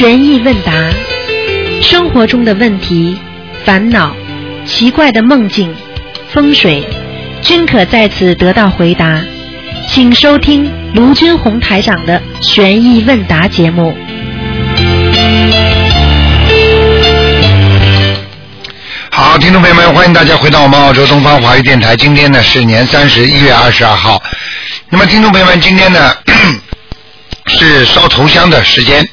悬疑问答，生活中的问题、烦恼、奇怪的梦境、风水，均可在此得到回答。请收听卢军红台长的悬疑问答节目。好，听众朋友们，欢迎大家回到我们澳洲东方华语电台。今天呢是年三十，一月二十二号。那么，听众朋友们，今天呢 是烧头香的时间。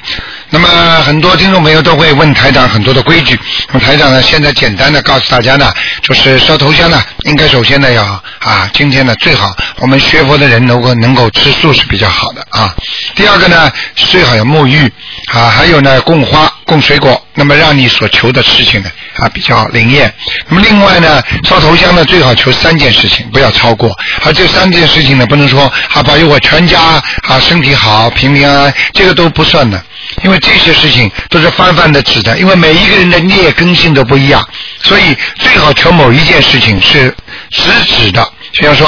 那么，很多听众朋友都会问台长很多的规矩。那么，台长呢，现在简单的告诉大家呢，就是烧头香呢，应该首先呢要啊，今天呢最好我们学佛的人能够能够吃素是比较好的啊。第二个呢，最好要沐浴啊，还有呢供花、供水果，那么让你所求的事情呢啊比较灵验。那么另外呢，烧头香呢最好求三件事情，不要超过。而这三件事情呢，不能说啊保佑我全家啊身体好、平平安安，这个都不算的。因为这些事情都是泛泛的指的，因为每一个人的劣根性都不一样，所以最好求某一件事情是直指的。比方说，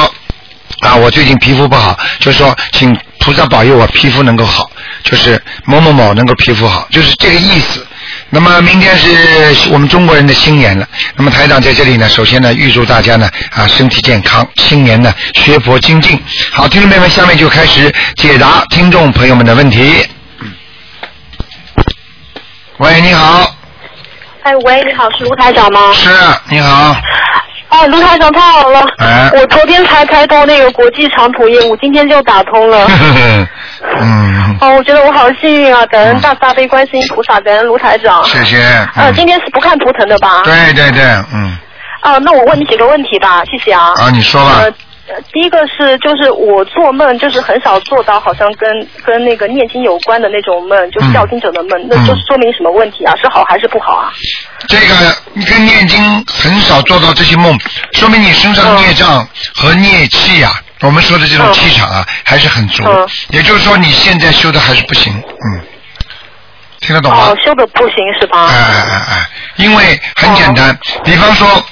啊，我最近皮肤不好，就说，请菩萨保佑我皮肤能够好，就是某某某能够皮肤好，就是这个意思。那么明天是我们中国人的新年了，那么台长在这里呢，首先呢，预祝大家呢啊身体健康，新年呢学佛精进。好，听众朋友们，下面就开始解答听众朋友们的问题。喂，你好，哎，喂，你好，是卢台长吗？是，你好，啊，卢台长太好了，哎我昨天才开通那个国际长途业务，今天就打通了。嗯，哦，我觉得我好幸运啊！感恩大慈大悲观世音菩萨，感恩卢台长。谢谢。呃，嗯今天是不看图腾的吧？。对对对，嗯，啊，那我问你几个问题吧，谢谢啊。啊，你说吧呃，，呃第一个是，就是我做梦，就是很少做到好像跟跟那个念经有关的那种梦，就是嗯要经者的梦，那就是说明什么问题啊？是好还是不好啊？这个你跟念经很少做到这些梦，说明你身上的孽障和孽气呀、我们说的这种嗯气场啊，还是很足。嗯也就是说，你现在修的还是不行，嗯，听得懂吗？哦，修的不行是吧？哎哎哎哎，因为很简单，比方说，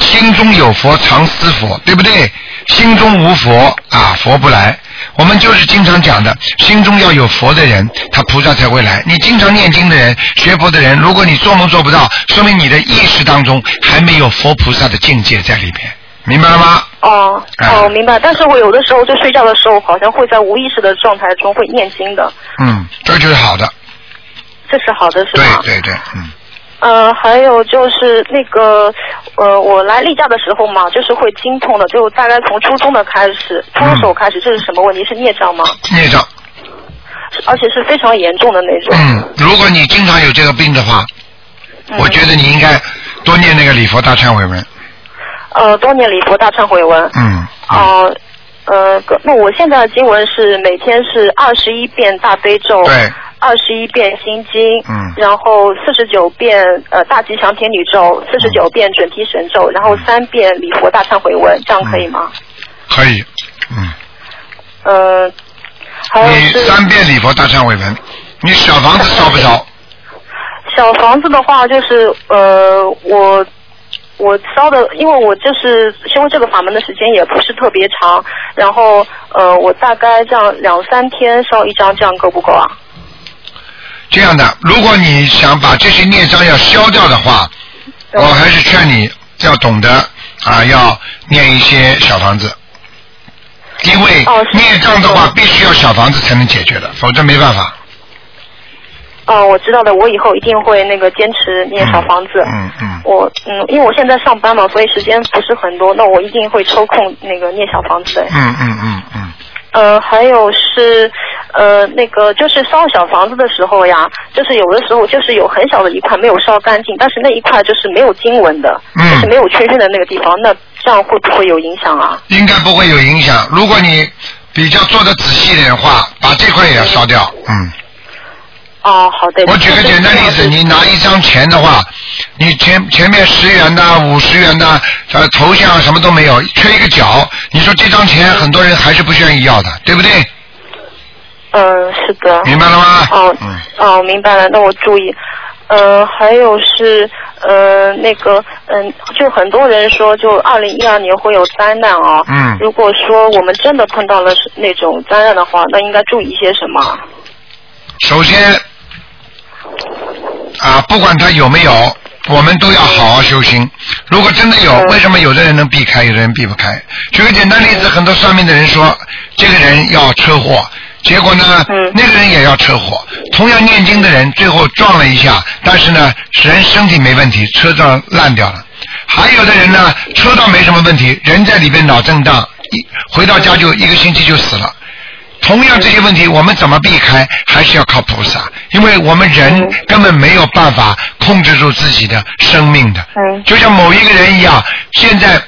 心中有佛常思佛，对不对？心中无佛啊，佛不来。我们就是经常讲的，心中要有佛的人，他菩萨才会来。你经常念经的人、学佛的人，如果你做梦做不到，说明你的意识当中还没有佛菩萨的境界在里边，明白了吗？哦哎哦，明白。但是我有的时候就睡觉的时候，好像会在无意识的状态中会念经的，嗯，这就是好的，这是好的，是吧对？对对，嗯。呃，还有就是那个，呃，我来例假的时候嘛，就是会经痛的，就大概从初中的开始，初中时候开始，这是什么问题？是孽障吗？孽障，而且是非常严重的那种。嗯，如果你经常有这个病的话，嗯我觉得你应该多念那个礼佛大忏悔文。呃，多念礼佛大忏悔文。嗯。哦、呃，个那我现在的经文是每天是二十一遍大悲咒，对，二十一遍心经，嗯然后四十九遍呃大吉祥天女咒，四十九遍准提神咒，然后三遍礼佛大忏悔文，这样可以吗？可以。嗯。呃，还有你三遍礼佛大忏悔文，你小房子烧不烧？小房子的话，就是呃，我我烧的，因为我就是修这个法门的时间也不是特别长，然后呃，我大概这样两三天烧一张，这样够不够啊？这样的，如果你想把这些孽障要消掉的话，我还是劝你要懂得啊，要念一些小房子，因为孽障的话必须要小房子才能解决的，否则没办法。哦，我知道的，我以后一定会那个坚持念小房子。嗯嗯。我嗯，因为我现在上班嘛，所以时间不是很多，那我一定会抽空那个念小房子的。嗯嗯嗯嗯。呃，还有是呃那个就是烧小房子的时候呀，就是有的时候就是有很小的一块没有烧干净，但是那一块就是没有经文的，嗯就是没有确认的那个地方，那这样会不会有影响啊？应该不会有影响。如果你比较做的仔细一点的话，把这块也要烧掉。嗯。哦，好的。我举个简单例子，你拿一张钱的话，你前前面十元的、五十元的，呃，头像什么都没有，缺一个角，你说这张钱很多人还是不愿意要的，对不对？嗯，是的。明白了吗？哦，嗯。哦，明白了，那我注意。呃，还有是呃那个嗯，就很多人说，就二零一二年会有灾难啊。嗯如果说我们真的碰到了是那种灾难的话，那应该注意些什么？首先，啊，不管他有没有，我们都要好好修心。如果真的有，嗯为什么有的人能避开，有的人避不开？举个简单例子，很多算命的人说这个人要车祸，结果呢，嗯那个人也要车祸。同样念经的人，最后撞了一下，但是呢，人身体没问题，车撞烂掉了。还有的人呢，车倒没什么问题，人在里边脑震荡，一回到家就一个星期就死了。同样这些问题，我们怎么避开，还是要靠菩萨，因为我们人嗯根本没有办法控制住自己的生命的。嗯就像某一个人一样，现在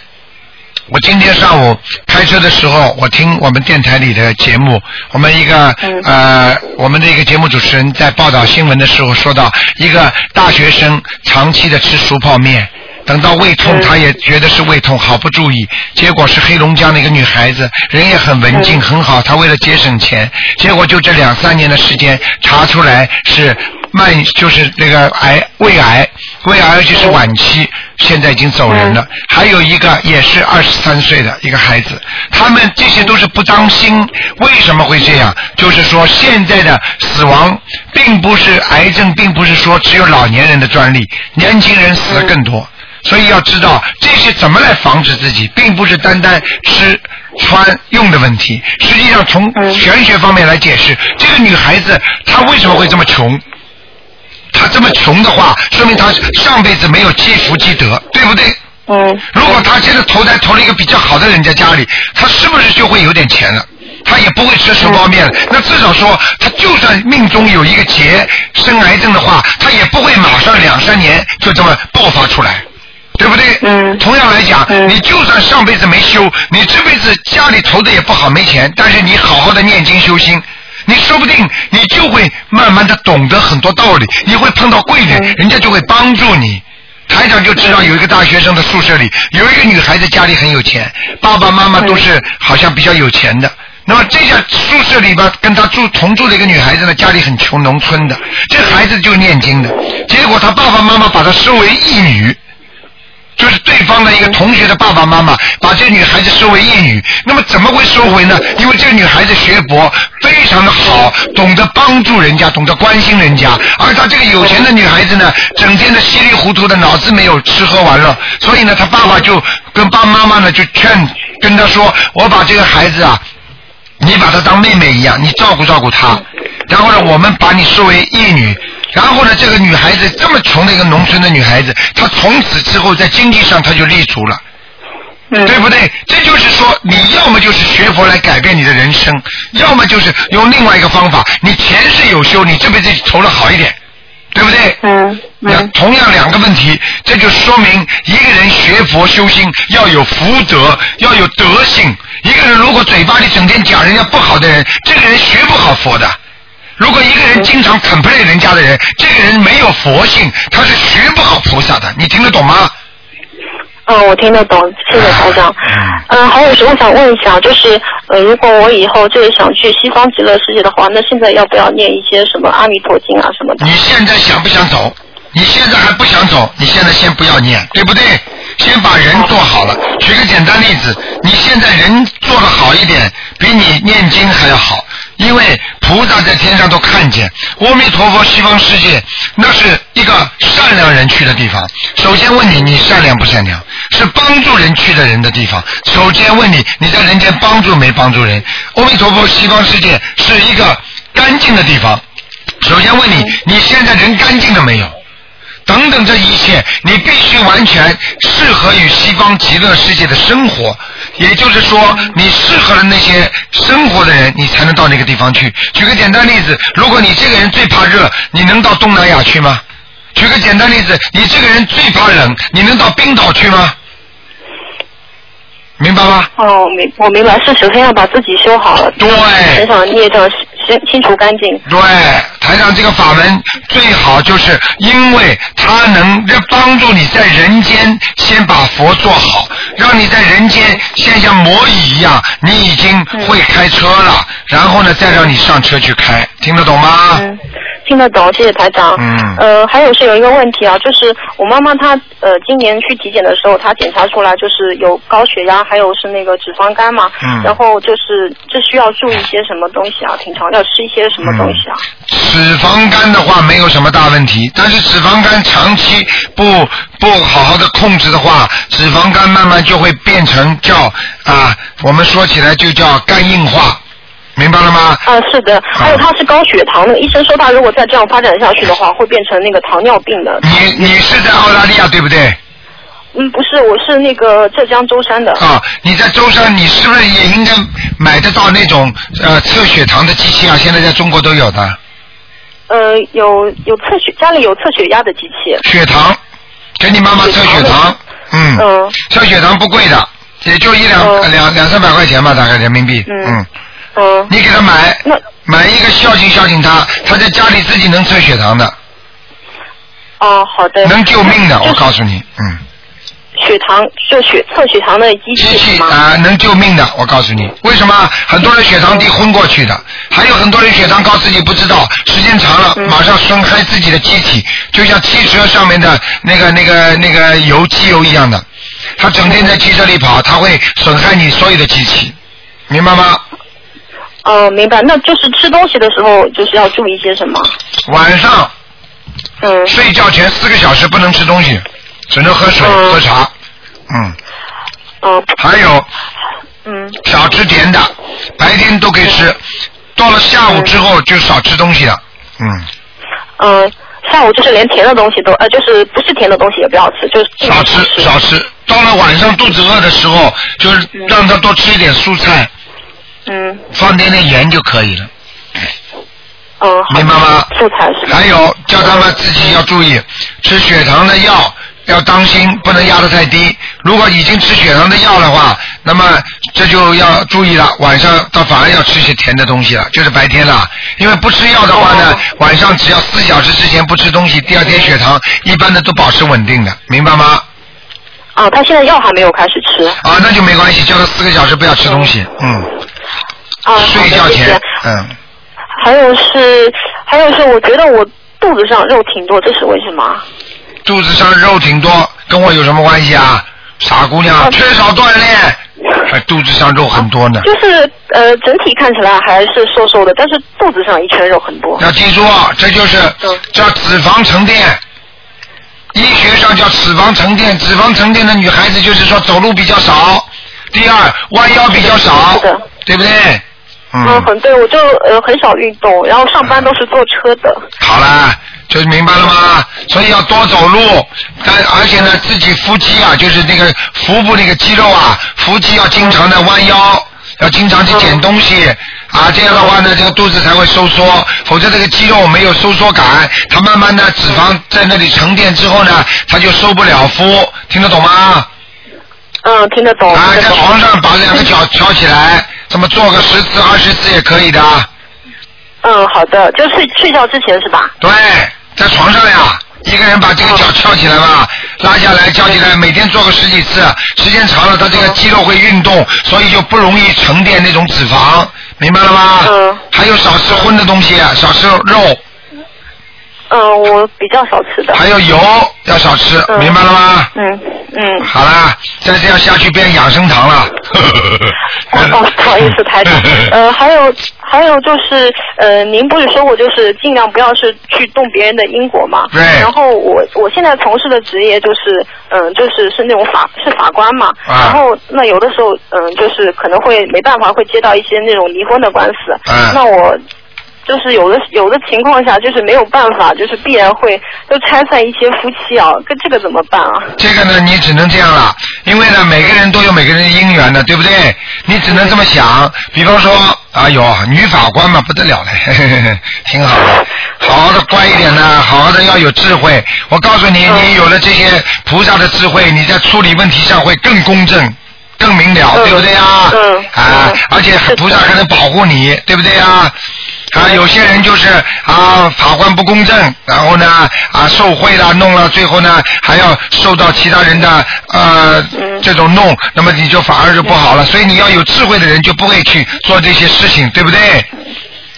我今天上午开车的时候，我听我们电台里的节目，我们一个、嗯呃，我们的一个节目主持人在报道新闻的时候说到，一个大学生长期的吃熟泡面。等到胃痛，嗯他也觉得是胃痛，好不注意，结果是黑龙江的一个女孩子，人也很文静，嗯很好，她为了节省钱，结果就这两三年的时间查出来是慢，就是那个癌胃癌，胃癌而且是晚期，现在已经走人了。还有一个也是二十三岁的一个孩子，他们这些都是不当心。为什么会这样？就是说现在的死亡并不是癌症，并不是说只有老年人的专利，年轻人死的更多。所以要知道这些怎么来防止自己，并不是单单吃穿用的问题。实际上从嗯玄学方面来解释，这个女孩子她为什么会这么穷？她这么穷的话，说明她上辈子没有积福积德，对不对？嗯如果她现在投胎投了一个比较好的人家家里，她是不是就会有点钱了？她也不会吃手包面了。那至少说，她就算命中有一个劫生癌症的话，她也不会马上两三年就这么爆发出来。对不对？嗯同样来讲，嗯你就算上辈子没修，你这辈子家里投的也不好，没钱，但是你好好的念经修心，你说不定你就会慢慢的懂得很多道理，你会碰到贵人，嗯人家就会帮助你。台长就知道有一个大学生的宿舍里有一个女孩子家里很有钱，爸爸妈妈都是好像比较有钱的。那么这家宿舍里边跟他住同住的一个女孩子呢，家里很穷，农村的。这孩子就念经的，结果他爸爸妈妈把她收为义女。就是对方的一个同学的爸爸妈妈把这个女孩子收为义女，那么怎么会收回呢？因为这个女孩子学佛非常的好，懂得帮助人家，懂得关心人家，而她这个有钱的女孩子呢，整天的稀里糊涂的，脑子没有吃喝玩乐，所以呢，她爸爸就跟爸妈妈呢就劝跟她说，我把这个孩子啊。你把她当妹妹一样，你照顾照顾她，然后呢，我们把你视为义女，然后呢，这个女孩子这么穷的一个农村的女孩子，她从此之后在经济上她就立足了，嗯对不对？这就是说，你要么就是学佛来改变你的人生，要么就是用另外一个方法，你前世有修，你这辈子投了好一点，对不对？嗯那嗯同样两个问题，这就说明一个人学佛修心要有福德，要有德性。一个人如果嘴巴里整天讲人家不好的人，这个人学不好佛的。如果一个人经常 complain 人家的人，这个人没有佛性，他是学不好菩萨的。你听得懂吗？嗯，我听得懂，谢谢台长。嗯，还有是我想问一下，就是呃，如果我以后就是想去西方极乐世界的话，那现在要不要念一些什么阿弥陀经啊什么的？你现在想不想走？你现在还不想走，你现在先不要念，对不对？先把人做好了。举个简单例子，你现在人做的好一点，比你念经还要好，因为菩萨在天上都看见。阿弥陀佛，西方世界那是一个善良人去的地方。首先问你，你善良不善良？是帮助人去的人的地方。首先问你，你在人间帮助没帮助人？阿弥陀佛，西方世界是一个干净的地方。首先问你，你现在人干净了没有？等等，这一切你必须完全适合于西方极乐世界的生活，也就是说，你适合了那些生活的人，你才能到那个地方去。举个简单例子，如果你这个人最怕热，你能到东南亚去吗？举个简单例子，你这个人最怕冷，你能到冰岛去吗？明白吗？哦，明我明白，是首先要把自己修好了，对身上孽障先清除干净。对，台上这个法门最好就是因为它能帮助你在人间先把佛做好，让你在人间先像魔椅一样，你已经会开车了，然后呢再让你上车去开，听得懂吗？嗯，听听得懂，谢谢台长。嗯呃，还有是有一个问题啊，就是我妈妈她呃今年去体检的时候，她检查出来就是有高血压，还有是那个脂肪肝嘛。嗯然后就是这需要注意一些什么东西啊？平常要吃一些什么东西啊？脂肪肝的话没有什么大问题，但是脂肪肝长期不不好好的控制的话，脂肪肝慢慢就会变成叫啊，我们说起来就叫肝硬化，明白了吗？啊，是的，还有他是高血糖的，医生说他如果再这样发展下去的话，会变成那个糖尿病的。你你是在澳大利亚对不对？嗯，不是，我是那个浙江舟山的。啊，你在舟山，你是不是也应该买得到那种呃测血糖的机器啊？现在在中国都有的，呃，有有测血，家里有测血压的机器。血糖，给你妈妈测血糖，嗯，嗯测血糖不贵的，也就一两、嗯两两三百块钱吧，大概人民币，嗯嗯，嗯。你给他买那买一个孝敬孝敬他，他在家里自己能测血糖的，哦，好的。能救命的，就是我告诉你，嗯，血糖就血测血糖的机机器是吗？器啊、能救命的，我告诉你，为什么很多人血糖低昏过去的，还有很多人血糖高自己不知道，时间长了嗯马上损害自己的机体，就像汽车上面的那个那个那个油机油一样的，它整天在汽车里跑，它会损害你所有的机器，明白吗？哦，明白。那就是吃东西的时候，就是要注意些什么？晚上嗯。睡觉前四个小时不能吃东西，只能喝水、嗯。喝茶，嗯，嗯还有嗯。少吃甜的，白天都可以吃，到了下午之后就少吃东西了，嗯，嗯，下午就是连甜的东西都呃，就是不是甜的东西也不要吃，就是少吃少吃。到了晚上肚子饿的时候，就是让他多吃一点蔬菜，嗯放点点盐就可以了。嗯，好明白吗素菜是？还有叫他们自己要注意，吃血糖的药要当心，不能压得太低。如果已经吃血糖的药的话，那么这就要注意了，晚上他反而要吃些甜的东西了，就是白天了。因为不吃药的话呢，晚上只要四小时之前不吃东西，第二天血糖一般的都保持稳定的，明白吗？啊，他现在药还没有开始吃。啊，那就没关系，叫他四个小时不要吃东西，嗯，啊，睡觉前嗯，还有是，还有是，我觉得我肚子上肉挺多，这是为什么？肚子上肉挺多，跟我有什么关系啊？傻姑娘，啊缺少锻炼，还肚子上肉很多呢。就是呃，整体看起来还是瘦瘦的，但是肚子上一圈肉很多。要记住，啊这就是嗯叫脂肪沉淀。医学上叫脂肪沉淀，脂肪沉淀的女孩子就是说走路比较少，第二弯腰比较少，对不对？嗯，嗯，很对，我就呃很少运动，然后上班都是坐车的。好了，就明白了吗？所以要多走路，但而且呢，自己腹肌啊，就是那个腹部那个肌肉啊，腹肌要经常的弯腰，要经常去捡东西。啊，这样的话呢，这个肚子才会收缩，否则这个肌肉没有收缩感，它慢慢的脂肪在那里沉淀之后呢，它就收不了腹，听得懂吗？嗯，听得懂。啊，在床上把两个脚翘起来，这么做个十次二十次也可以的。嗯，好的，就睡睡觉之前是吧？对，在床上呀，一个人把这个脚翘起来吧，拉下来，翘起来，每天做个十几次，时间长了，他这个肌肉会运动，所以就不容易沉淀那种脂肪，明白了吗？嗯还有少吃荤的东西，少吃肉，嗯，我比较少吃的。还有油要少吃，嗯明白了吗？嗯嗯。好啦，再这样下去变养生堂了。哦，哦不好意思，台长。呃，还有还有就是，呃，您不是说过就是尽量不要是去动别人的因果嘛？对然后我我现在从事的职业就是，嗯、就是是那种法是法官嘛。啊然后那有的时候，嗯、就是可能会没办法会接到一些那种离婚的官司。嗯那我。就是有的有的情况下，就是没有办法，就是必然会都拆散一些夫妻啊，跟这个怎么办啊？这个呢，你只能这样了，因为呢，每个人都有每个人的姻缘的，对不对？你只能这么想。比方说，哎呦，女法官嘛，不得了嘞，嘿嘿嘿挺好的，好好的乖一点呢，好好的要有智慧。我告诉你，嗯你有了这些菩萨的智慧，你在处理问题上会更公正。更明了，嗯对不对呀？嗯啊嗯，而且菩萨还能保护你，对不对呀？啊，啊有些人就是啊，法官不公正，然后呢啊受贿了，弄了，最后呢还要受到其他人的呃这种弄，那么你就反而就不好了。所以你要有智慧的人就不会去做这些事情，对不对？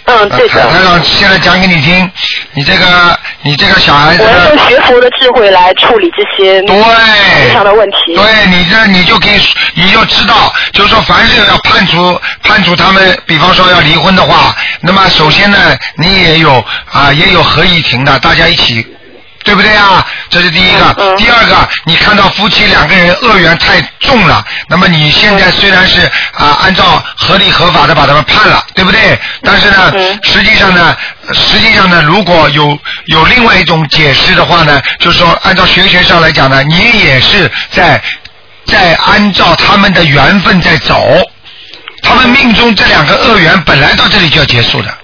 嗯嗯，对的。台台长现在讲给你听，你这个你这个小孩子我要用，学佛的智慧来处理这些对非常的问题。对你这你就可以，你就知道，就是说，凡是要判处判处他们，比方说要离婚的话，那么首先呢，你也有啊，也有合议庭的，大家一起。对不对啊？这是第一个。嗯第二个，你看到夫妻两个人恶缘太重了，那么你现在虽然是啊按照合理合法的把他们判了，对不对？但是呢，嗯实际上呢，实际上呢，如果有有另外一种解释的话呢，就是说按照学学上来讲呢，你也是在在按照他们的缘分在走，他们命中这两个恶缘本来到这里就要结束的。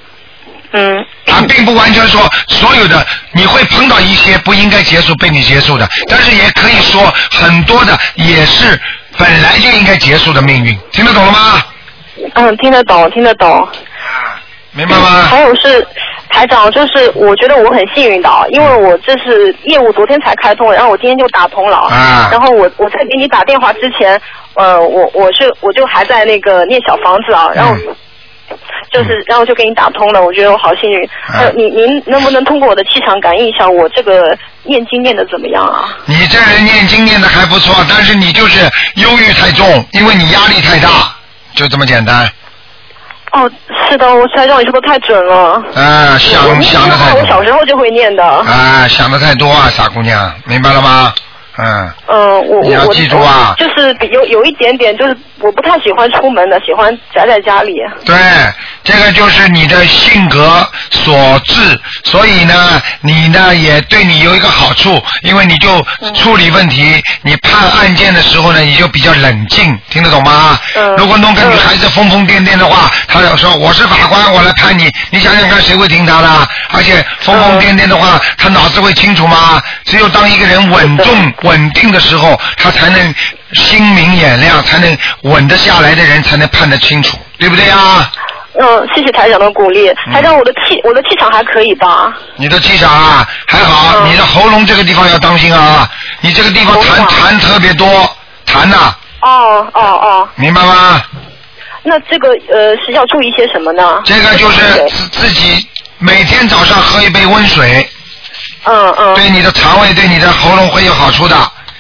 嗯啊，并不完全说所有的你会碰到一些不应该结束被你结束的，但是也可以说很多的也是本来就应该结束的命运，听得懂了吗？嗯，听得懂，听得懂。啊，明白吗？还有是台长，就是我觉得我很幸运的啊，因为我这是业务昨天才开通，然后我今天就打通了。啊然后我我在给你打电话之前，呃，我我是我就还在那个念小房子啊，然后。嗯就是，然后就给你打通了，我觉得我好幸运。啊呃，您您能不能通过我的气场感应一下我这个念经念的怎么样啊？你这人念经念的还不错，但是你就是忧郁太重，因为你压力太大，就这么简单。哦，是的，我猜长你说的太准了。啊，我想想的太我小时。候就会念的。啊，想的太多啊，傻姑娘，明白了吗？嗯，嗯，我你要记住啊就是有有一点点，就是我不太喜欢出门的，喜欢宅在家里。对，这个就是你的性格所致，所以呢，你呢也对你有一个好处，因为你就处理问题，你判案件的时候呢，你就比较冷静，听得懂吗？嗯如果弄个女孩子疯疯癫癫的话，她要说我是法官，我来判你，你想想看谁会听她的？而且疯疯癫癫的话，她脑子会清楚吗？只有当一个人稳重稳定的时候，他才能心明眼亮，才能稳得下来的人才能判得清楚，对不对啊？嗯，谢谢台长的鼓励。嗯台长，我的气我的气场还可以吧？你的气场啊还好，嗯你的喉咙这个地方要当心啊，你这个地方痰痰特别多，痰呐、哦哦哦，明白吗？那这个呃是要注意些什么呢？这个就是自自己每天早上喝一杯温水，嗯嗯。对你的肠胃、对你的喉咙会有好处的，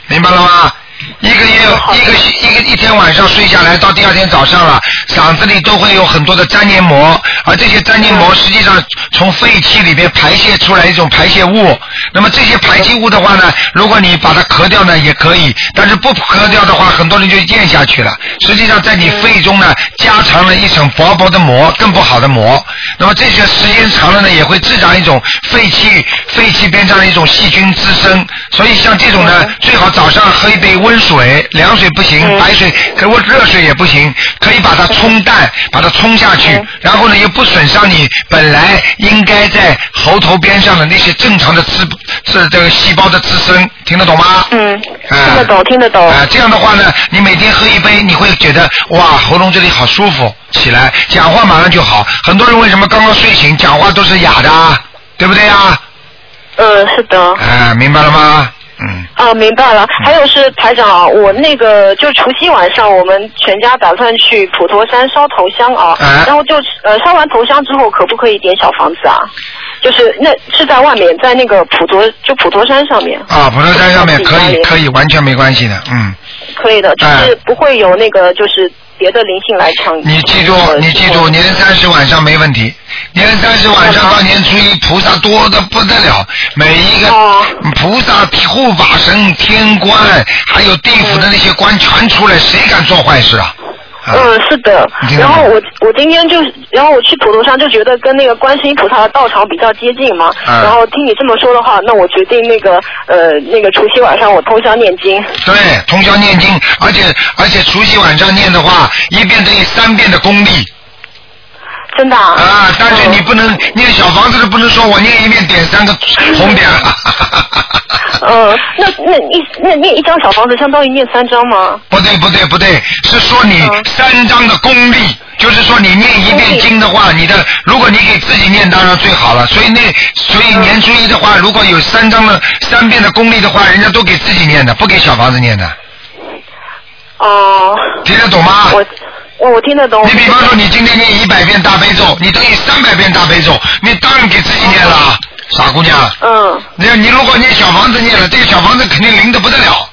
明白了吗？一个月一个一个一天晚上睡下来，到第二天早上了，嗓子里都会有很多的粘黏膜，而这些粘黏膜实际上从肺气里边排泄出来一种排泄物。那么这些排泄物的话呢，如果你把它咳掉呢也可以，但是不咳掉的话，很多人就咽下去了。实际上在你肺中呢加长了一层薄薄的膜，更不好的膜。那么这些时间长了呢，也会滋长一种肺气肺气边上的一种细菌滋生。所以像这种呢，最好早上喝一杯温水，凉水不行，白水可我热水也不行，可以把它冲淡，把它冲下去，然后呢又不损伤你本来应该在喉头边上的那些正常的滋这这个细胞的滋生，听得懂吗？嗯，啊听得懂，听得懂。啊，这样的话呢，你每天喝一杯，你会觉得哇，喉咙这里好舒服，起来讲话马上就好。很多人为什么刚刚睡醒讲话都是哑的啊？对不对啊？嗯，是的。啊，明白了吗？嗯。啊，明白了。还有是台长啊，我那个就除夕晚上，我们全家打算去普陀山烧头香啊，啊然后就呃烧完头香之后，可不可以点小房子啊？就是那是在外面，在那个普陀就普陀山上面。啊，普陀山上面可以，可以。以，完全没关系的，嗯。可以的，就是不会有那个就是别的灵性来抢。你记住，呃你记住，年三十晚上没问题。年三十晚上到年初一，菩萨多的不得了，每一个哦菩萨、护法神、天官，还有地府的那些官全出来，谁敢做坏事啊？啊嗯，是的然后我我今天就，然后我去普陀山就觉得跟那个观世音菩萨的道场比较接近嘛。嗯然后听你这么说的话，那我决定那个呃那个除夕晚上我通宵念经。对，通宵念经，而且而且除夕晚上念的话，一遍等于三遍的功力真的啊？啊！但是嗯你不能念小房子的，不能说我念一遍点三个红点。嗯，那那一那念一张小房子相当于念三张吗？不对不对不对，是说你嗯三张的功力，就是说你念一遍经的话，你的如果你给自己念当然最好了。所以那所以年初一的话，如果有三张的三遍的功力的话，人家都给自己念的，不给小房子念的，哦、听得懂吗？我我我听得懂。你比方说，你今天念一百遍大悲咒，你等于三百遍大悲咒，你当然给自己念了啊，傻姑娘。嗯你你如果念小房子念了，这个小房子肯定灵的不得了，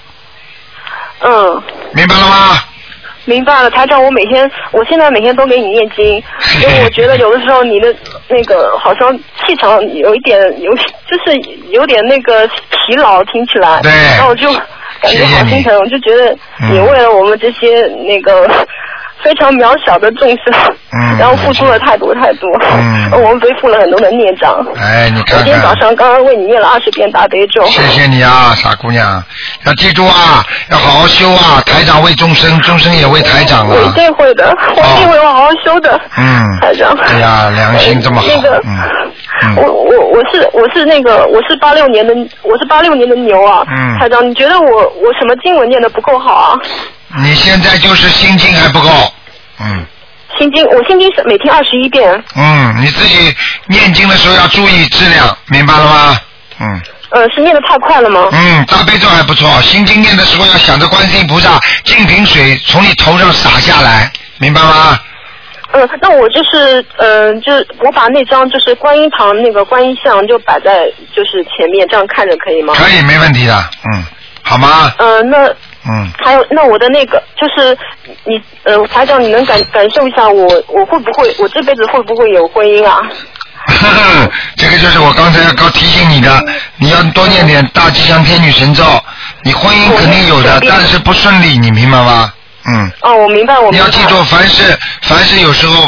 嗯，明白了吗？明白了，台长，我每天，我现在每天都给你念经，因为我觉得有的时候你的那个好像气场有一点有，就是有点那个疲劳，听起来，对然后我就感觉好心疼，我就觉得你嗯为了我们这些那个非常渺小的众生，嗯 然后付出了太多太多，嗯 我们背负了很多的孽障。哎，你我看今天早。上刚刚为你念了二十遍大悲咒。谢谢你啊，傻姑娘，要记住啊，要好好修啊！台长为众生，众生也为台长我一啊。定会的，我一定会好好修的。嗯台长。哎呀良心这么好那个，我我我是我是那个我是八六年的我是八六年的牛啊。嗯台长，你觉得我我什么经文念的不够好啊？你现在就是心经还不够，嗯心经我心经是每天二十一遍，嗯，你自己念经的时候要注意质量，明白了吗？嗯呃，是念的太快了吗？嗯，大悲咒还不错，心经念的时候要想着观世音菩萨净瓶水从你头上洒下来，明白吗？嗯，那我就是呃，就是我把那张就是观音堂那个观音像就摆在就是前面，这样看着可以吗？可以，没问题的，嗯，好吗？嗯、那嗯，还有，那我的那个就是你，呃，台长，你能感感受一下我，我会不会，我这辈子会不会有婚姻啊？这个就是我刚才要告提醒你的，你要多念点大吉祥天女神咒，你婚姻肯定有的但是不顺利，你明白吗？嗯。哦，我明白，我明白。你要记住，凡是凡是有时候，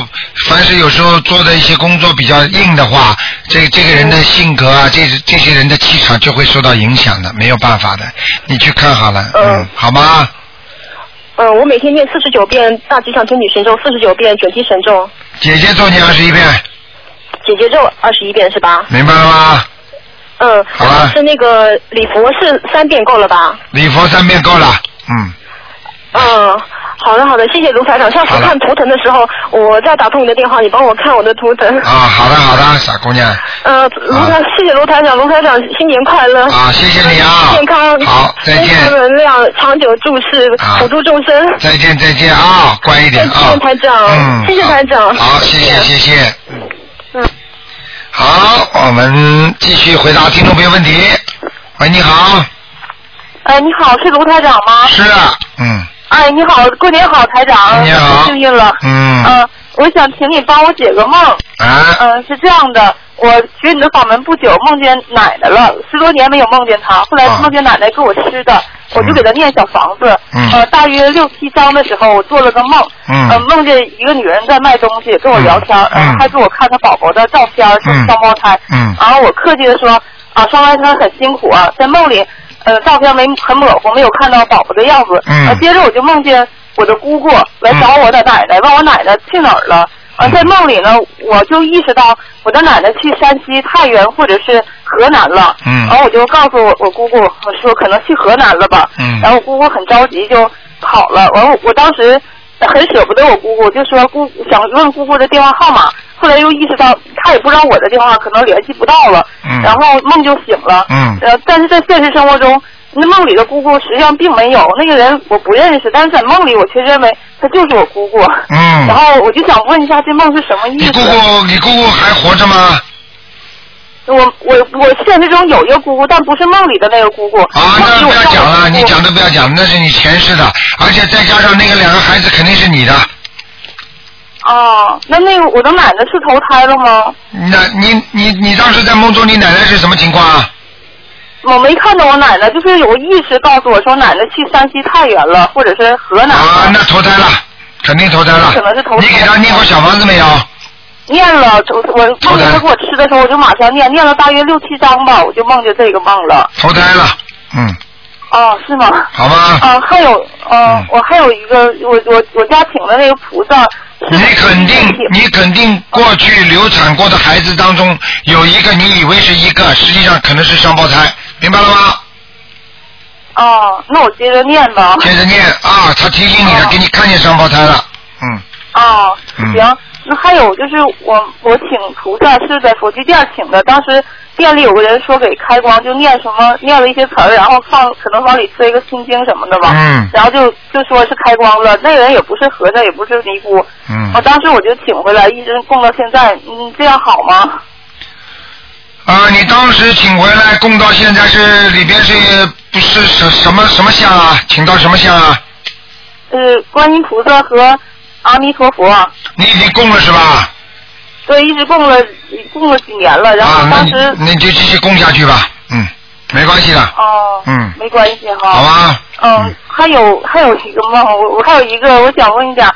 凡是有时候做的一些工作比较硬的话，这这个人的性格啊，这这些人的气场就会受到影响的，没有办法的。你去看好了，嗯嗯，好吗？嗯，我每天念四十九遍大吉祥天女神咒，四十九遍准提神咒，姐姐咒你二十一遍，姐姐咒二十一遍是吧？明白了吗？嗯，好了是那个礼佛是三遍够了吧？礼佛三遍够了，嗯，嗯，好的好的，谢谢卢台长。下次看图腾的时候，我再打通你的电话，你帮我看我的图腾。啊，好的好的，傻姑娘，呃，卢台，谢谢卢台长，卢台长新年快乐！啊谢谢你啊健康，好再见正能量，长久注视，啊普度众生。再见再见啊，乖一点啊。谢谢，台长嗯，谢谢好台长好，谢谢谢谢，嗯。好，我们继续回答听众朋友问题。喂，你好，哎，你好，是卢台长吗？是啊，嗯，哎，你好，过年好，台长，你好。幸运了。嗯，嗯、我想请你帮我解个梦。啊，嗯、是这样的，我学你的法门不久，梦见奶奶了，十多年没有梦见她，后来啊。梦见奶奶给我吃的，我就给她念小房子。嗯。呃，大约六七章的时候，我做了个梦。嗯。呃，梦见一个女人在卖东西，跟我聊天，嗯。呃还给我看她宝宝的照片，是嗯。双胞胎。嗯。然后我客气的说，啊，双胞胎很辛苦啊，在梦里，呃，照片没很模糊，没有看到宝宝的样子。嗯啊接着我就梦见我的姑姑来找我的奶奶，问我奶奶去哪儿了。啊，嗯在梦里呢，我就意识到我的奶奶去山西太原或者是河南了。嗯然后我就告诉我我姑姑，我说可能去河南了吧。嗯然后我姑姑很着急就跑了。完我我当时很舍不得我姑姑，就说姑想问姑姑的电话号码。后来又意识到她也不知道我的电话，可能联系不到了。嗯然后梦就醒了。嗯呃，但是在现实生活中，那梦里的姑姑实际上并没有那个人，我不认识，但是在梦里我却认为她就是我姑姑。嗯然后我就想问一下，这梦是什么意思？你姑姑，你姑姑还活着吗？我我我现实中有一个姑姑，但不是梦里的那个姑姑。啊，那不要讲了，你讲都不要讲，那是你前世的，而且再加上那个两个孩子肯定是你的，哦，那那个我的奶奶是投胎了吗？那你你你当时在梦中，你奶奶是什么情况啊？我没看到我奶奶，就是有意识告诉我说奶奶去山西太原了，或者是河南了。啊，那投胎了，肯定投胎了。可能是投胎你给他念过小房子没有？念了，我梦见他给我吃的时候，我就马上念，念了大约六七张吧，我就梦见这个梦了。投胎了，嗯，哦，是吗？好吗？啊，还有，呃嗯，我还有一个，我我我家请的那个菩萨，你肯定你肯定过去流产过的孩子当中有一个你以为是一个，实际上可能是双胞胎，明白了吗？哦，那我接着念吧。接着念啊，他提醒你了，哦给你看见双胞胎了，嗯哦，嗯行。那还有就是我我请菩萨是在佛具店请的，当时店里有个人说给开光，就念什么念了一些词儿，然后放可能往里塞一个心经什么的吧，嗯然后就就说是开光了。那人也不是和尚，也不是尼姑，嗯我当时我就请回来，一直供到现在，嗯，这样好吗？啊，你当时请回来供到现在是里边是不是什什么什么像啊？请到什么像啊？呃，观音菩萨和阿弥陀佛，你已经供了是吧？对，一直供了供了几年了，然后当时你你就继续供下去吧，嗯，没关系的，哦，嗯没关系哈，好吧？嗯，还有还有一个梦，我我还有一个，我想问一点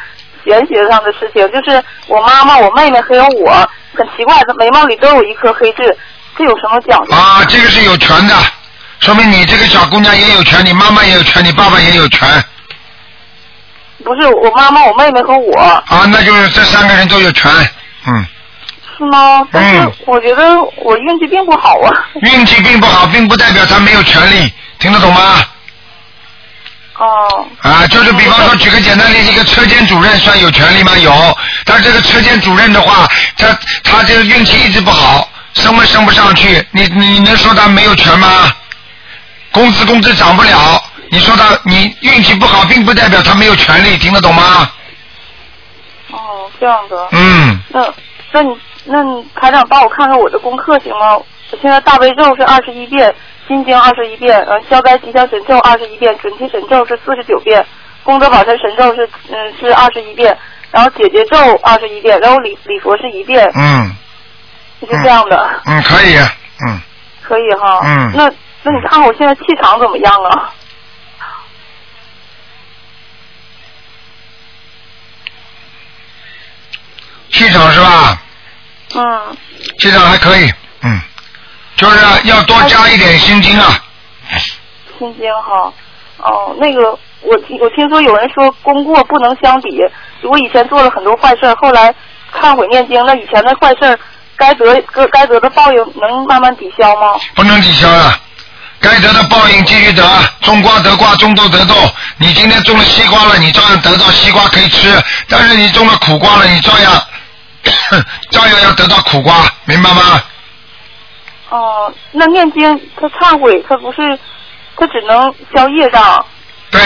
玄学上的事情，就是我妈妈、我妹妹还有我，很奇怪，眉毛里都有一颗黑痣，这有什么讲究？啊，这个是有权的，说明你这个小姑娘也有权，你妈妈也有权，你爸爸也有权不是我妈妈、我妹妹和我，啊，那就是这三个人都有权，嗯，是吗？但是嗯我觉得我运气并不好啊。运气并不好，并不代表他没有权利，听得懂吗？哦，啊，就是比方说，举个简单例子，一个车间主任算有权利吗？有，但是这个车间主任的话，他他这个运气一直不好，升不升不上去，你你能说他没有权吗？工资工资涨不了，你说他你运气不好，并不代表他没有权利，听得懂吗？哦，这样的。嗯，那那你那你台长帮我看看我的功课行吗？我现在大悲咒是二十一遍，心经二十一遍，呃，消灾吉祥神咒二十一遍，准提神咒是四十九遍，功德宝山神咒是嗯是二十一遍，然后姐姐咒二十一遍，然后礼礼佛是一遍，嗯是这样的，嗯，可以，嗯，可以哈。嗯那那你看我现在气场怎么样啊？气场是吧？嗯，气场还可以，嗯，就是要多加一点心经啊。心经哈。哦，那个我听我听说有人说功过不能相比，我以前做了很多坏事，后来忏悔念经，那以前的坏事该得该该得的报应能慢慢抵消吗？不能抵消的，该得的报应继续得，种瓜得瓜，种豆得豆。你今天种了西瓜了，你照样得到西瓜可以吃；但是你种了苦瓜了，你照样 照样要得到苦瓜，明白吗？哦、那念经他忏悔，他不是他只能消业障。对，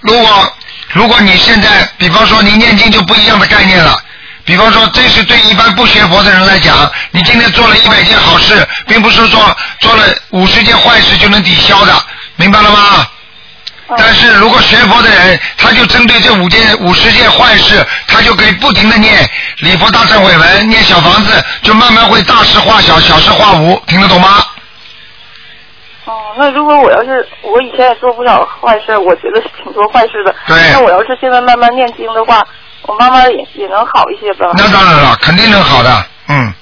如果如果你现在，比方说你念经就不一样的概念了。比方说，这是对一般不学佛的人来讲，你今天做了一百件好事，并不是说做了五十件坏事就能抵消的，明白了吗？但是如果学佛的人，他就针对这五件、五十件坏事，他就可以不停的念礼佛大忏悔文，念小房子，就慢慢会大事化小，小事化无，听得懂吗？哦，那如果我要是我以前也做不少坏事，我觉得是挺多坏事的。对那我要是现在慢慢念经的话，我慢慢也也能好一些吧。那当然了，肯定能好的，嗯。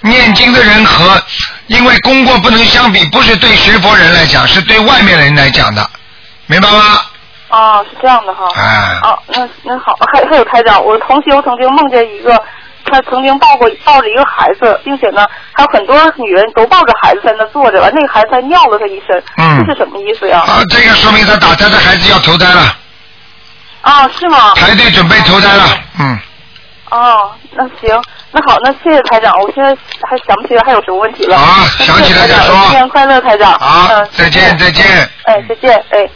念经的人和因为功过不能相比，不是对学佛人来讲，是对外面人来讲的，明白吗？啊，是这样的哈。哎啊，那那好，还还有台长，我同学我曾经梦见一个，他曾经抱过抱着一个孩子，并且呢，还有很多女人都抱着孩子在那坐着，完那个孩子还尿了他一身，嗯这是什么意思呀？啊，这个说明他打胎的孩子要投胎了，啊，是吗？排队准备投胎了，嗯，哦，那行，那好，那谢谢台长，我现在还想不起来还有什么问题了。好想起来再说新年快乐，台长。好嗯，再见再见。哎，再见，哎。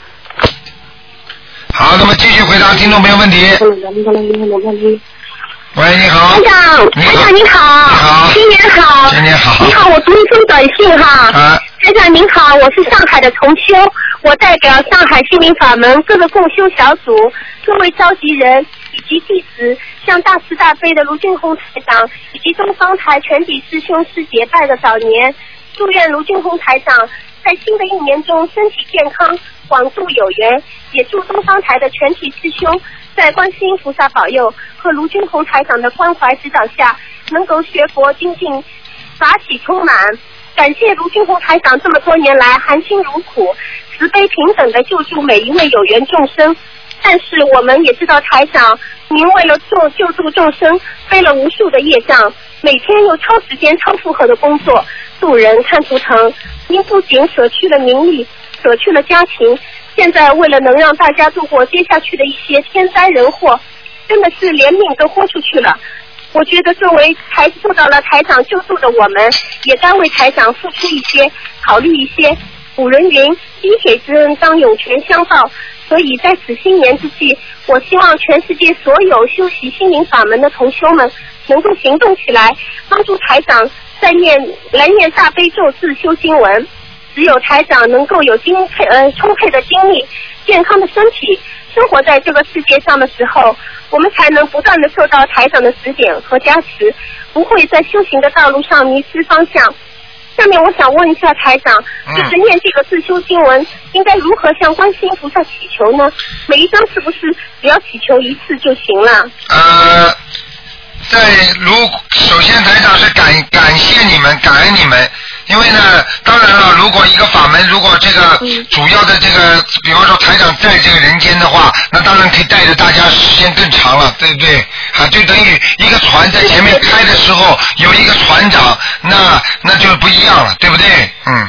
好，那么继续回答听众朋友问题。喂，你好。台长，台长您好，你好新年好，新年好你好，我读一封短信哈。啊，台长您好，我是上海的重修，我代表上海心灵法门各个共修小组、各位召集人以及弟子，向大慈大悲的卢俊宏台长以及东方台全体师兄师姐拜个早年，祝愿卢俊宏台长在新的一年中身体健康，广度有缘，也祝东方台的全体师兄在观世音菩萨保佑和卢俊宏台长的关怀指导下，能够学佛精进，法喜充满。感谢卢俊宏台长这么多年来含辛茹苦、慈悲平等的救助每一位有缘众生。但是我们也知道台长，您为了救救助众生，背了无数的业障，每天又超时间、超负荷的工作，渡人看图腾。您不仅舍去了名利，舍去了家庭，现在为了能让大家度过接下去的一些天灾人祸，真的是连命都豁出去了。我觉得作为台受到了台长救助的我们，也该为台长付出一些，考虑一些。古人云：“滴水之恩，当涌泉相报。”所以在此新年之际，我希望全世界所有修习心灵法门的同修们，能够行动起来，帮助台长在念来念大悲咒自修经文。只有台长能够有精配呃充沛的精力、健康的身体，生活在这个世界上的时候，我们才能不断的受到台长的指点和加持，不会在修行的道路上迷失方向。下面我想问一下台长，嗯就是念这个自修经文，应该如何向观世音菩萨祈求呢？每一张是不是只要祈求一次就行了？呃，在如首先台长是感感谢你们，感恩你们，因为呢，当然了，如果一个法门，如果这个嗯主要的这个，比方说台长在这个人间的话，那当然可以带着大家时间更长了，对不对？啊，就等于一个船在前面开的时候有一个船长，那那就不一样了，对不对？嗯。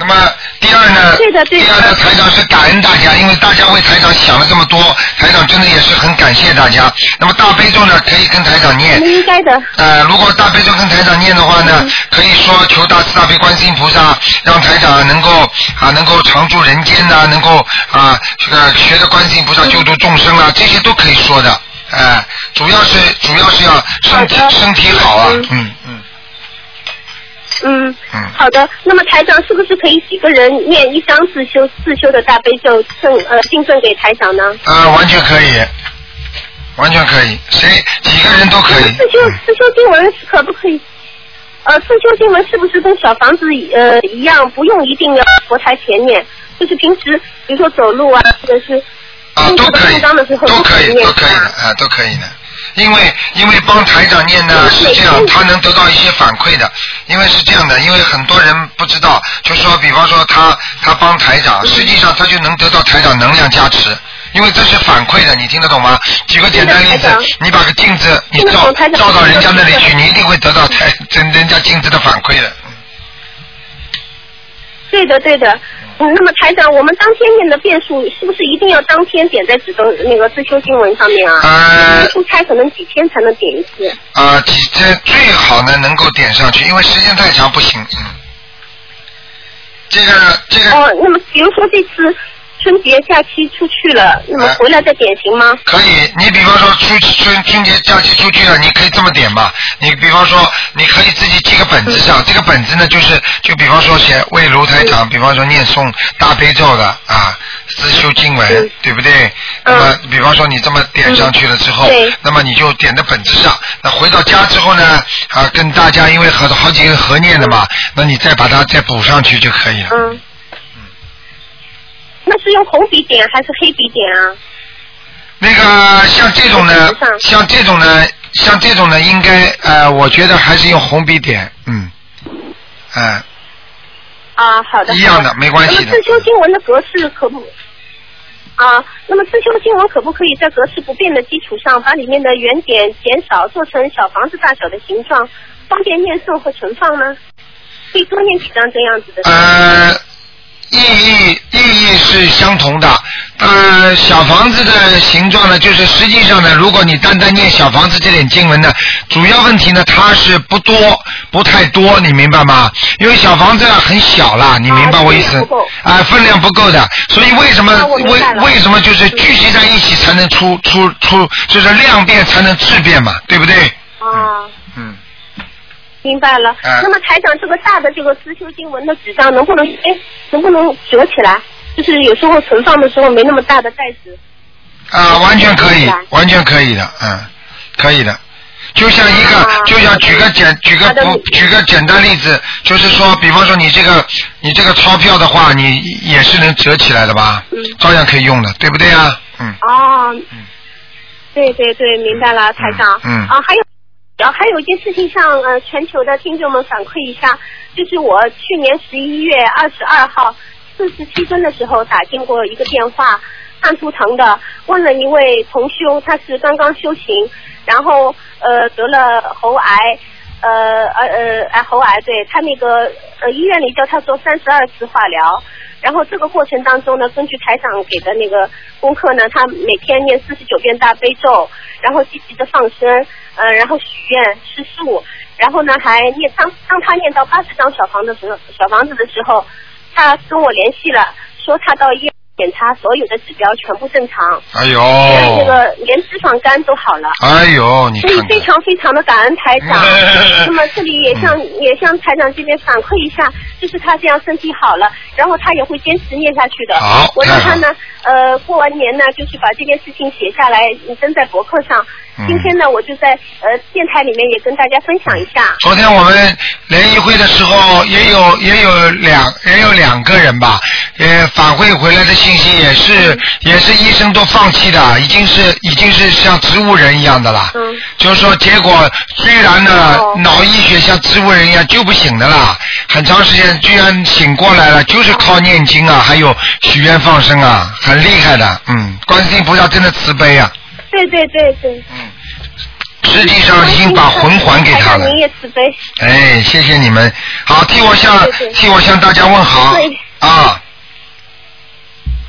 那么第二呢？对的对的第二呢，台长是感恩大家，因为大家为台长想了这么多，台长真的也是很感谢大家。那么大悲咒呢，可以跟台长念应该的。呃，如果大悲咒跟台长念的话呢，可以说求大慈大悲观世音菩萨，让台长能够啊能够常住人间呐、能够啊这个学着观世音菩萨救度众生啊，这些都可以说的。哎、主要是主要是要身体身体好啊，嗯嗯嗯。好的。那么台长是不是可以几个人念一张自修自修的大悲咒赠呃敬赠给台长呢？呃，完全可以，完全可以，谁几个人都可以。自修嗯自修经文可不可以？呃，自修经文是不是跟小房子呃一样，不用一定要佛台前念？就是平时比如说走路啊，或者是啊，都可以，经章的时候都可以，念都可以的，啊，都可以的。因为因为帮台长念呢嗯是这样，他能得到一些反馈的。因为是这样的，因为很多人不知道，就说比方说他他帮台长，实际上他就能得到台长能量加持。因为这是反馈的，你听得懂吗？举个简单例子你把个镜子你照照到人家那里去，你一定会得到台人人家镜子的反馈的。嗯对的对的。嗯，那么台长，我们当天念的变数是不是一定要当天点在指灯那个自修经文上面啊？呃出差可能几天才能点一次？啊，几天最好呢能够点上去，因为时间太长不行。嗯，这个这个哦，那么比如说这次春节假期出去了，那么哎回来再点行吗？可以，你比方说出春春节假期出去了，你可以这么点吧。你比方说，你可以自己记个本子上，这个本子呢，就是就比方说写为卢台长，比方说念诵大悲咒的啊，自修经文嗯，对不对？那么比方说你这么点上去了之后嗯，那么你就点在本子上。那回到家之后呢，啊，跟大家因为好好几个合念的嘛，那你再把它再补上去就可以了。嗯。那是用红笔点还是黑笔点啊？那个像这种呢像这种呢，像这种呢，应该呃，我觉得还是用红笔点，嗯，嗯、啊，好的。一样的没关系的那么自修经文的格式可不？啊，那么自修经文可不可以在格式不变的基础上，把里面的原点减少，做成小房子大小的形状，方便念诵和存放呢？可以多念几张这样子的。呃，意义意义是相同的。呃，小房子的形状呢，就是实际上呢，如果你单单念小房子这点经文呢，主要问题呢，它是不多，不太多，你明白吗？因为小房子啊很小啦，你明白我意思？啊，分量不够的，所以为什么为为什么就是聚集在一起才能出出出，就是量变才能质变嘛，对不对？啊。嗯。明白了。嗯那么台长，这个大的这个思修经文的纸张能不能哎能不能折起来？就是有时候存放的时候没那么大的袋子。啊，完全可以，完全可以的，嗯，可以的。就像一个，啊就像举个简举个不举个简单例子，就是说，比方说你这个你这个钞票的话，你也是能折起来的吧？嗯照样可以用的，对不对啊？嗯。哦嗯。对对对，明白了，台长。嗯啊，还有。然后还有一件事情向呃全球的听众们反馈一下，就是我去年十一月二十二号四十七分的时候打进过一个电话，看图腾的，问了一位同修，他是刚刚修行，然后呃得了喉癌，呃呃呃呃喉癌，对他那个呃医院里叫他做三十二次化疗，然后这个过程当中呢，根据台长给的那个功课呢，他每天念四十九遍大悲咒，然后积极的放生，呃，然后许愿吃素，然后呢还念当当他念到八十张小房的时候，小房子的时候，他跟我联系了，说他到医院检查所有的指标全部正常，哎呦，这个连脂肪肝都好了。哎呦，你所以非常非常的感恩台长。那么这里也向、也向台长这边反馈一下，就是他这样身体好了，然后他也会坚持念下去的。好我让他呢，呃，过完年呢，就是把这件事情写下来，登在博客上。嗯今天呢，我就在呃电台里面也跟大家分享一下。昨天我们联谊会的时候，也有也有两也有两个人吧，呃，反馈回来的信息也是也是医生都放弃的，已经是已经是像植物人一样的了。嗯就是说，结果虽然呢、哦脑溢血像植物人一样救不醒的啦，很长时间居然醒过来了，就是靠念经啊，还有许愿放生啊，很厉害的。嗯，观世音菩萨真的慈悲啊。对对对对。嗯，实际上已经把魂还给他了您。也慈悲。哎，谢谢你们，好替我向替我向大家问好啊！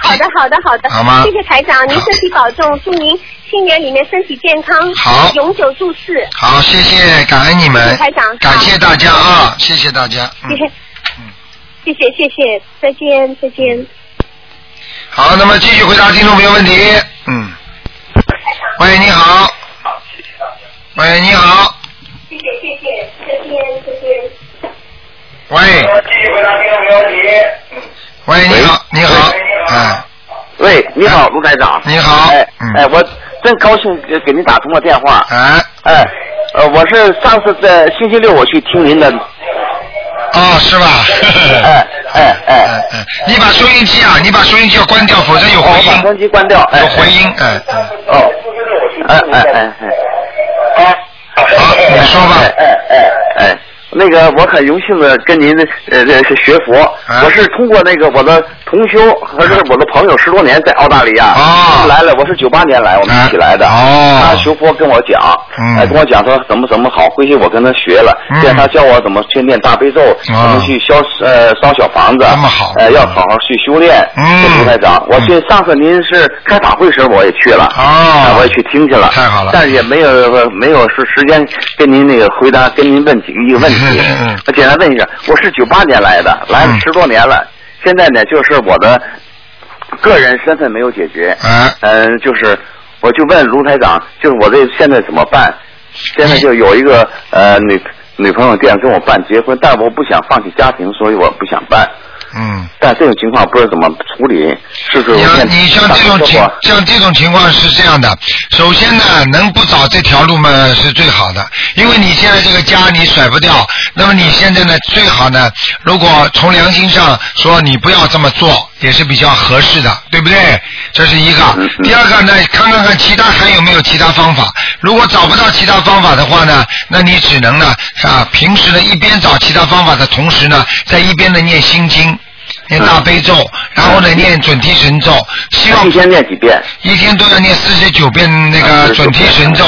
好的，好的，好的。好吗谢谢台长，您身体保重，祝您新年里面身体健康，好永久住世。好，谢谢，感恩你们谢谢台长，感谢大家啊，谢谢大家。谢谢谢，谢谢，谢谢，再见，再见。好，那么继续回答听众朋友问题。嗯。喂，你好。喂，你好。谢谢，谢谢，再见，再见。喂。继续回答听众朋友问题。喂，你好，你好，哎，喂，你好，卢台长。你好哎嗯哎，我真高兴给给您打通了电话。哎，哎，呃，我是上次在星期六我去听您的，哦，是吧？哎 哎哎，哎哎，你把收音机啊，你把收音机要关掉，否则有哦回音，我把收音机关掉。哎有回音，哎。哎哦，哎哎哎哎。好，你说吧。哎哎哎哎，那个我很荣幸的跟您呃学佛，啊。我是通过那个我的同修和是我的朋友十多年在澳大利亚，啊。来了，我是九八年来，我们一起来的，他学佛跟我讲，嗯。哎跟我讲说怎么怎么好，回去我跟他学了，嗯。现在他教我怎么去念大悲咒，怎么去烧呃烧小房子，那么好。呃要好好去修炼，嗯。这卢台长，我去上次您是开法会时候我也去了，哦啊我也去听去了，太好了。但是也没有没有是时间跟您那个回答，跟您问几个一个问题我简单问一下，我是九八年来的，来了嗯十多年了，现在呢就是我的个人身份没有解决，嗯，嗯，就是我就问卢台长，就是我这现在怎么办？现在就有一个呃女女朋友店跟我办结婚，但我不想放弃家庭，所以我不想办。嗯。但这种情况不知道怎么处理，是不是你像你像这种情像这种情况是这样的，首先呢，能不找这条路嘛是最好的，因为你现在这个家你甩不掉，那么你现在呢最好呢，如果从良心上说你不要这么做，也是比较合适的，对不对？这是一个第二个呢，看看看其他还有没有其他方法，如果找不到其他方法的话呢，那你只能呢啊，平时呢一边找其他方法的同时呢，在一边呢念心经。念大悲咒，然后呢念准提神咒，希望一天念几遍？一天都要念四十九遍那个准提神咒，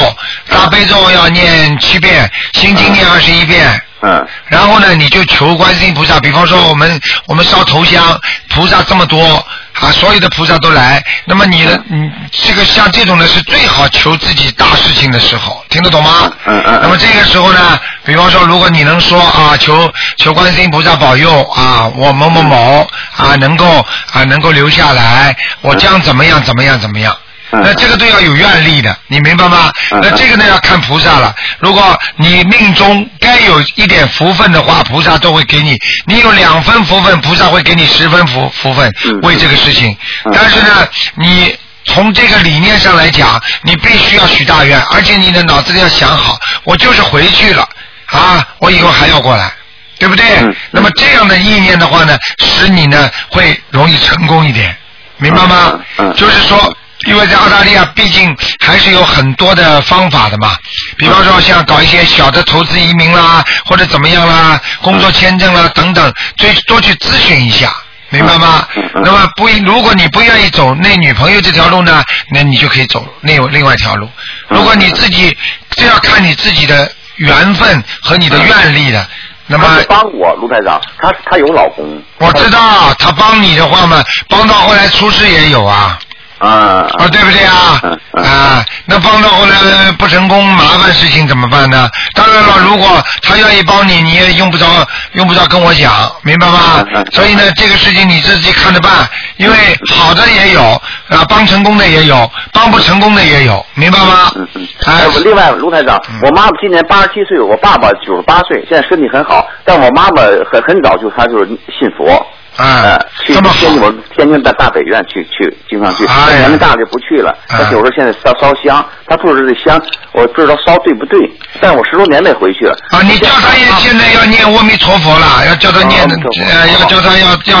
大悲咒要念七遍，心经念二十一遍。嗯。然后呢，你就求观世音菩萨，比方说我们我们烧头香，菩萨这么多啊，所有的菩萨都来，那么你的嗯，这个像这种呢是最好求自己大事情的时候，听得懂吗？嗯嗯嗯那么这个时候呢，比方说如果你能说啊，求求观世音菩萨保佑啊，我某某某啊能够啊能够留下来，我将怎么样怎么样怎么样。嗯那这个都要有愿力的，你明白吗？嗯那这个呢要看菩萨了。如果你命中该有一点福分的话，菩萨都会给你。你有两分福分，菩萨会给你十分福福分嗯，为这个事情嗯。但是呢，你从这个理念上来讲，你必须要许大愿，而且你的脑子里要想好，我就是回去了啊，我以后还要过来。对不对？嗯那么这样的意念的话呢，使你呢会容易成功一点，明白吗？嗯嗯就是说，因为在澳大利亚，毕竟还是有很多的方法的嘛。比方说，像搞一些小的投资移民啦，或者怎么样啦，工作签证啦等等，最多去咨询一下。明白吗那么不，如果你不愿意走那女朋友这条路呢，那你就可以走另另外一条路。嗯如果你自己这要看你自己的缘分和你的愿力的。那么帮我，卢台长，她她有老公。我知道他帮你的话嘛，帮到后来出事也有啊。啊啊，对不对啊？啊，那帮到后来不成功，麻烦事情怎么办呢？当然了，如果他愿意帮你，你也用不着用不着跟我讲，明白吗？所以呢，这个事情你自己看着办，因为好的也有啊，帮成功的也有，帮不成功的也有，明白吗？嗯嗯。哎，另外卢台长，我妈妈今年八十七岁，我爸爸九十八岁，现在身体很好，但我妈妈很很早就她就是信佛。啊，去天津我天津的大北院去去，经常去。年龄大了就不去了。他有时候现在烧烧香，他不知道这香，我不知道烧对不对，但我十多年没回去了。啊，你叫他也现在要念阿弥陀佛了，要叫他念，呃，要叫他要要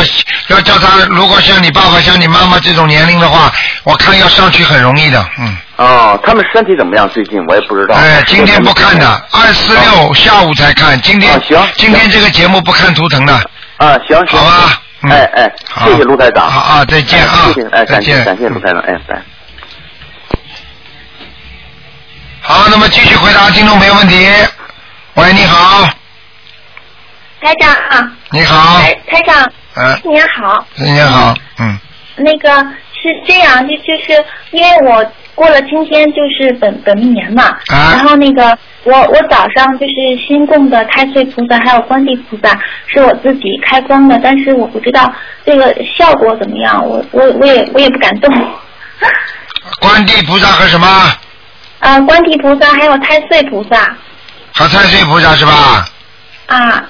要叫他，如果像你爸爸像你妈妈这种年龄的话，我看要上去很容易的，嗯。哦，他们身体怎么样？最近我也不知道。哎，今天不看的，二四六下午才看，今天行，今天这个节目不看图腾的。啊，行行。好吧。哎哎，谢谢卢台长。好啊，再见啊。谢谢，哎，感再见。谢感谢卢台长，哎，拜。好，那么继续回答听众朋友问题。喂，你好，台长啊，你好，台台长，嗯，新年好。新年好，嗯，那个是这样，就就是因为我过了今天就是本本命年嘛，啊。然后那个我我早上就是新供的太岁菩萨还有观地菩萨是我自己开光的，但是我不知道这个效果怎么样，我我我也我也不敢动。观地菩萨和什么？啊，观地菩萨还有太岁菩萨和太岁菩萨是吧？啊，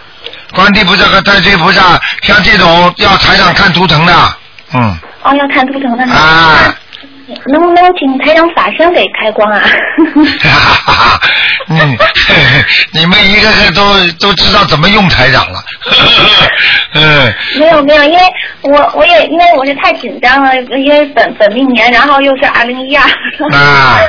观地菩萨和太岁菩萨，像这种要台上看图腾的，嗯，哦要看图腾的呢。啊，能不能请台长法身给开光啊？哈哈哈，嗯，你们一个个都都知道怎么用台长了，嗯，没有没有，因为我我也因为我是太紧张了，因为本本命年，然后又是二零一二。啊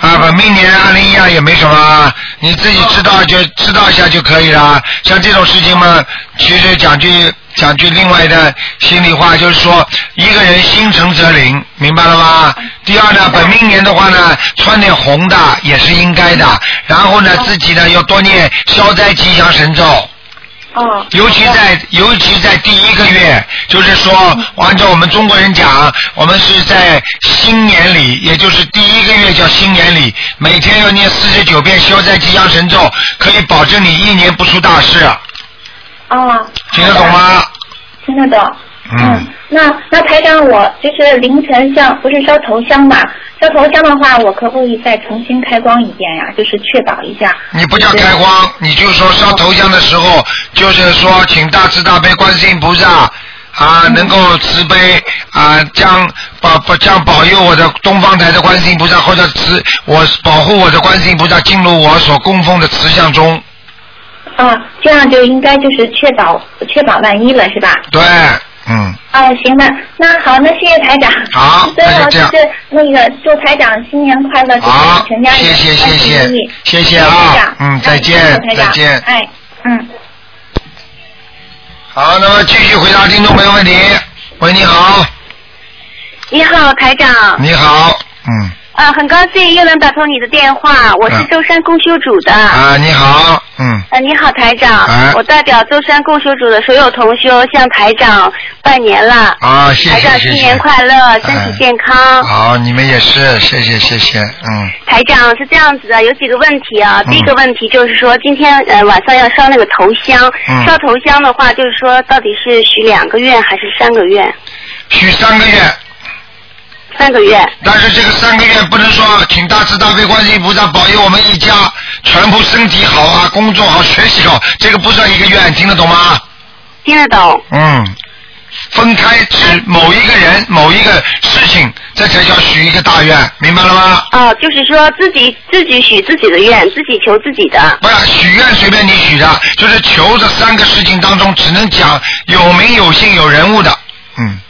啊，本命年二零一二也没什么，你自己知道就知道一下就可以了。像这种事情嘛，其实讲句讲句另外的心里话，就是说一个人心诚则灵，明白了吗？第二呢，本命年的话呢，穿点红的也是应该的。然后呢，自己呢要多念消灾吉祥神咒。哦。尤其在尤其在第一个月，就是说，按照我们中国人讲，我们是在新年里，也就是第一个月叫新年里，每天要念四十九遍消灾吉祥神咒，可以保证你一年不出大事。哦。听得懂吗？听得懂。嗯。那那台长，我就是凌晨像不是烧头香嘛？烧头香的话，我可不可以再重新开光一遍呀？就是确保一下。你不叫开光，你就说烧头香的时候，就是说请大慈大悲观世音菩萨啊，能够慈悲啊，将保保将保佑我的东方台的观世音菩萨，或者慈我保护我的观世音菩萨进入我所供奉的慈像中。啊，这样就应该就是确保确保万一了，是吧？对，嗯，哦，行的，那好，那谢谢台长。好 最后就是那个祝台长新年快乐，祝好全家人谢谢谢谢谢谢谢啊嗯再见再见哎，嗯。好，那么继续回答听众朋友问题。喂，你好，你好，台长。你好，嗯，啊，很高兴又能打通你的电话，我是嗯舟山共修组的。啊，你好，嗯，呃，你好，台长，啊我代表舟山共修组的所有同修向台长拜年了。啊，谢谢台长谢谢谢。新年快乐，身体健康。好，你们也是，谢谢谢谢，嗯，台长是这样子的，有几个问题啊。嗯第一个问题就是说，今天呃晚上要烧那个头香，嗯烧头香的话，就是说到底是许两个愿还是三个愿？许三个月，三个月。但是这个三个月不能说请大慈大悲观世音菩萨保佑我们一家全部身体好啊，工作好，学习好，这个不算一个愿，听得懂吗？听得懂。嗯，分开指某一个人、某一个事情，这才叫许一个大愿，明白了吗？哦，就是说自己自己许自己的愿，自己求自己的。不是许愿随便你许的，就是求这三个事情当中，只能讲有名有姓有人物的，嗯。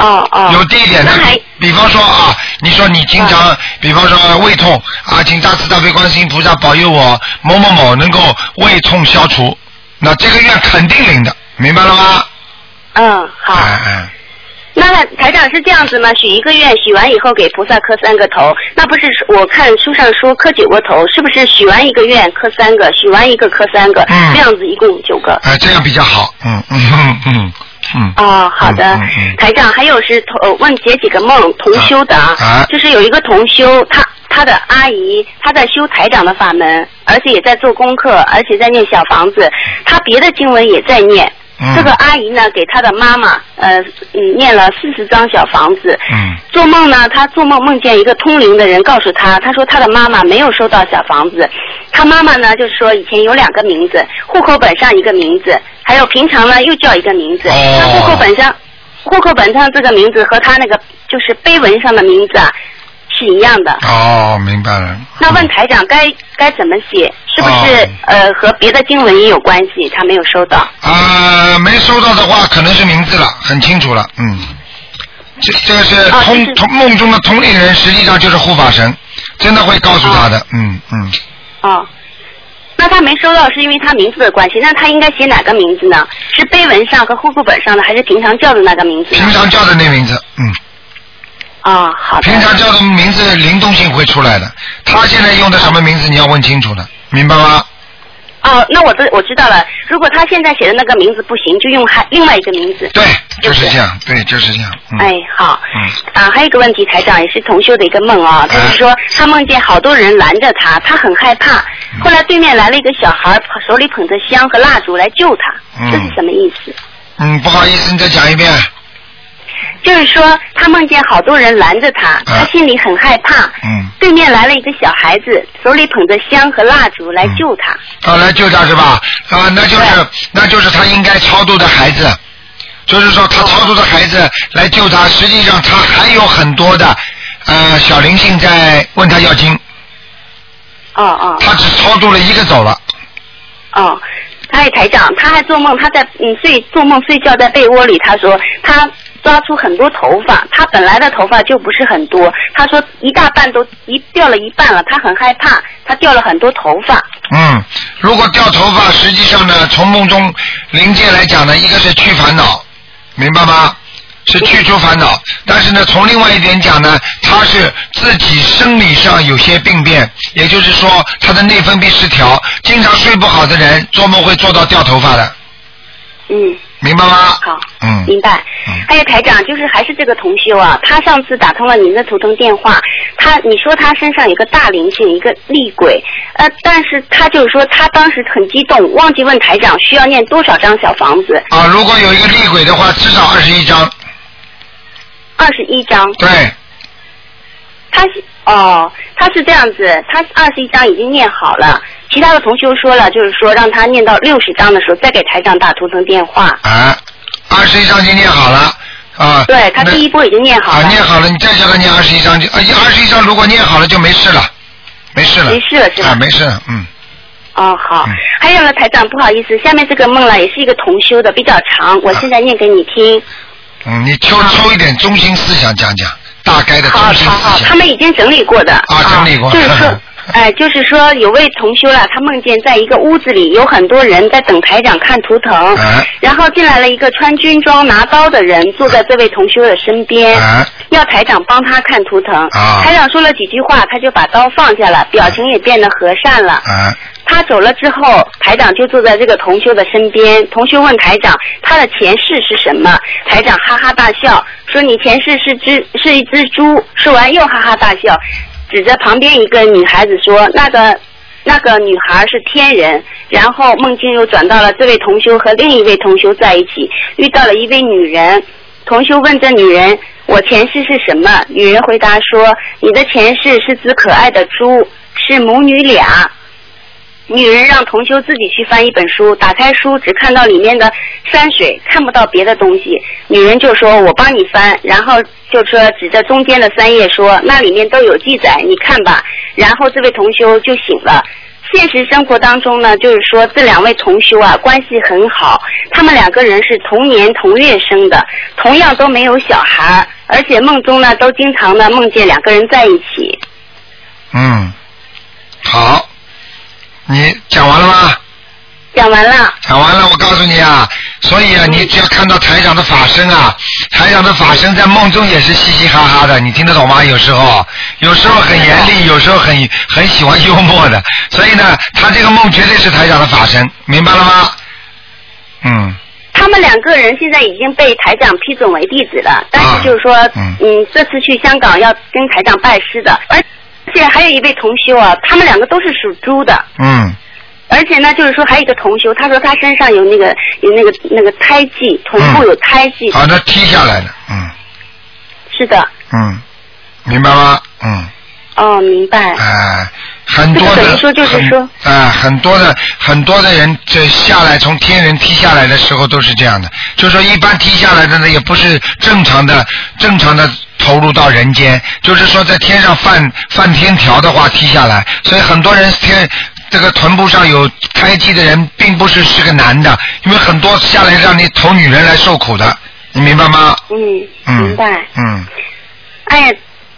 哦哦。有地点的那还，比方说啊，你说你经常，比方说胃痛啊，请大慈大悲观世音菩萨保佑我某某某能够胃痛消除，那这个愿肯定灵的，明白了吗？嗯，好。哎哎，那台长是这样子吗？许一个愿，许完以后给菩萨磕三个头，那不是我看书上说磕九个头，是不是许完一个愿磕三个，许完一个磕三个，嗯这样子一共九个？哎、这样比较好，嗯嗯嗯嗯嗯。哦，好的，嗯嗯台长，还有是同呃问解几个梦同修的啊，啊就是有一个同修，他他的阿姨他在修台长的法门，而且也在做功课，而且在念小房子，他别的经文也在念。嗯这个阿姨呢，给她的妈妈，呃，嗯，念了四十张小房子。嗯做梦呢，她做梦梦见一个通灵的人告诉她，她说她的妈妈没有收到小房子，她妈妈呢就是说以前有两个名字，户口本上一个名字，还有平常呢又叫一个名字。哦那户口本上，户口本上这个名字和她那个就是碑文上的名字啊是一样的。哦，明白了。那问台长该该怎么写？是不是、哦呃和别的经文也有关系？他没有收到。啊、没收到的话，可能是名字了，很清楚了，嗯。这这个是通、啊就是通梦中的通灵人，实际上就是护法神，真的会告诉他的，啊嗯嗯。哦，那他没收到是因为他名字的关系，那他应该写哪个名字呢？是碑文上和户口本上的，还是平常叫的那个名字？平常叫的那名字，嗯，啊、好的。平常叫的名字灵动性会出来的。他现在用的什么名字，你要问清楚的，明白吗？哦，那我知我知道了。如果他现在写的那个名字不行，就用还另外一个名字。对，就是这样，对，就是这样，嗯。哎，好。嗯。啊，还有一个问题，台长也是同修的一个梦啊，他是说他梦见好多人拦着他，他很害怕。嗯后来对面来了一个小孩，手里捧着香和蜡烛来救他，嗯这是什么意思？嗯，不好意思，你再讲一遍。就是说他梦见好多人拦着他，他心里很害怕。嗯。对面来了一个小孩子，手里捧着香和蜡烛来救他。啊，来救他是吧？啊，那就是那就是他应该超度的孩子，就是说他超度的孩子来救他，实际上他还有很多的呃小灵性在问他要经，哦哦他只超度了一个走了。哦，他也台长，他还做梦，他在嗯睡做梦睡觉在被窝里，他说他抓出很多头发，他本来的头发就不是很多，他说一大半都一掉了一半了，他很害怕，他掉了很多头发。嗯，如果掉头发，实际上呢，从梦中灵界来讲呢，一个是去烦恼，明白吗？是去除烦恼，但是呢，从另外一点讲呢，他是自己生理上有些病变，也就是说他的内分泌失调，经常睡不好的人做梦会做到掉头发的，嗯，明白吗？好，嗯，明白。还有台长，就是还是这个同修啊，他上次打通了您的图腾电话，他你说他身上有个大灵性，一个厉鬼，呃，但是他就是说他当时很激动，忘记问台长需要念多少张小房子，啊，如果有一个厉鬼的话，至少二十一张，二十一张。对，他是哦，他是这样子，他二十一张已经念好了，其他的同修说了，就是说让他念到六十章的时候再给台长打图腾电话。啊，二十一章已经念好了，啊，对他第一波已经念好了啊，了，念好了，你再叫他念二十一章就，啊，二十一章如果念好了就没事了，没事了，没事了是吧啊，没事了，嗯，哦，好。还有呢，台长，不好意思，下面这个梦了也是一个同修的，比较长，我现在念给你听。嗯，你抽抽一点中心思想讲讲，大概的中好心好好，好。他们已经整理过的。啊，整理过。就是说，哎，就是说有位同修了，他梦见在一个屋子里有很多人在等台长看图腾，哎然后进来了一个穿军装拿刀的人坐在这位同修的身边，哎要台长帮他看图腾。啊台长说了几句话，他就把刀放下了，表情也变得和善了。啊他走了之后，台长就坐在这个同修的身边。同修问台长他的前世是什么？台长哈哈大笑，说你前世是只是一只猪。说完又哈哈大笑，指着旁边一个女孩子说那个。那个女孩是天人，然后梦境又转到了这位同修和另一位同修在一起，遇到了一位女人。同修问这女人：“我前世是什么？”女人回答说：“你的前世是只可爱的猪，是母女俩。”女人让同修自己去翻一本书，打开书只看到里面的山水，看不到别的东西。女人就说：“我帮你翻。”然后就说指着中间的三页说：“那里面都有记载，你看吧。”然后这位同修就醒了。现实生活当中呢，就是说这两位同修啊关系很好，他们两个人是同年同月生的，同样都没有小孩，而且梦中呢都经常呢梦见两个人在一起。嗯，好，你讲完了吗？讲完了。讲完了，我告诉你啊，所以啊，你只要看到台长的法身啊，台长的法身在梦中也是嘻嘻哈哈的，你听得懂吗？有时候，有时候很严厉，有时候很很喜欢幽默的，所以呢，他这个梦绝对是台长的法身，明白了吗？嗯，他们两个人现在已经被台长批准为弟子了，但是就是说，嗯嗯，这次去香港要跟台长拜师的，且还有一位同修啊，他们两个都是属猪的，嗯，而且呢，就是说还有一个同修，他说他身上有那个有那个那个胎记，臀部有胎记，好的，踢下来的，嗯。是的，嗯，明白吗？嗯。哦，明白。哎、很多的，说就是说很啊、很多的很多的人这下来从天人踢下来的时候都是这样的，就是说一般踢下来的呢也不是正常的正常的投入到人间，就是说在天上犯犯天条的话踢下来，所以很多人天。这个臀部上有胎记的人，并不是是个男的，因为很多下来让你投女人来受苦的，你明白吗？嗯，嗯，明白。嗯，哎呀，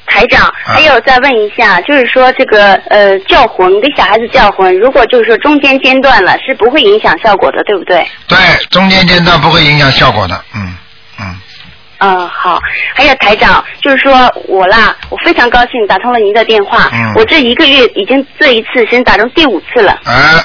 台长，还有再问一下，就是说这个呃叫魂给小孩子叫魂，如果就是说中间间断了，是不会影响效果的，对不对？对，中间间断不会影响效果的，嗯嗯。嗯，好。还有台长，就是说我啦，我非常高兴打通了您的电话。嗯我这一个月已经这一次先打通第五次了，哎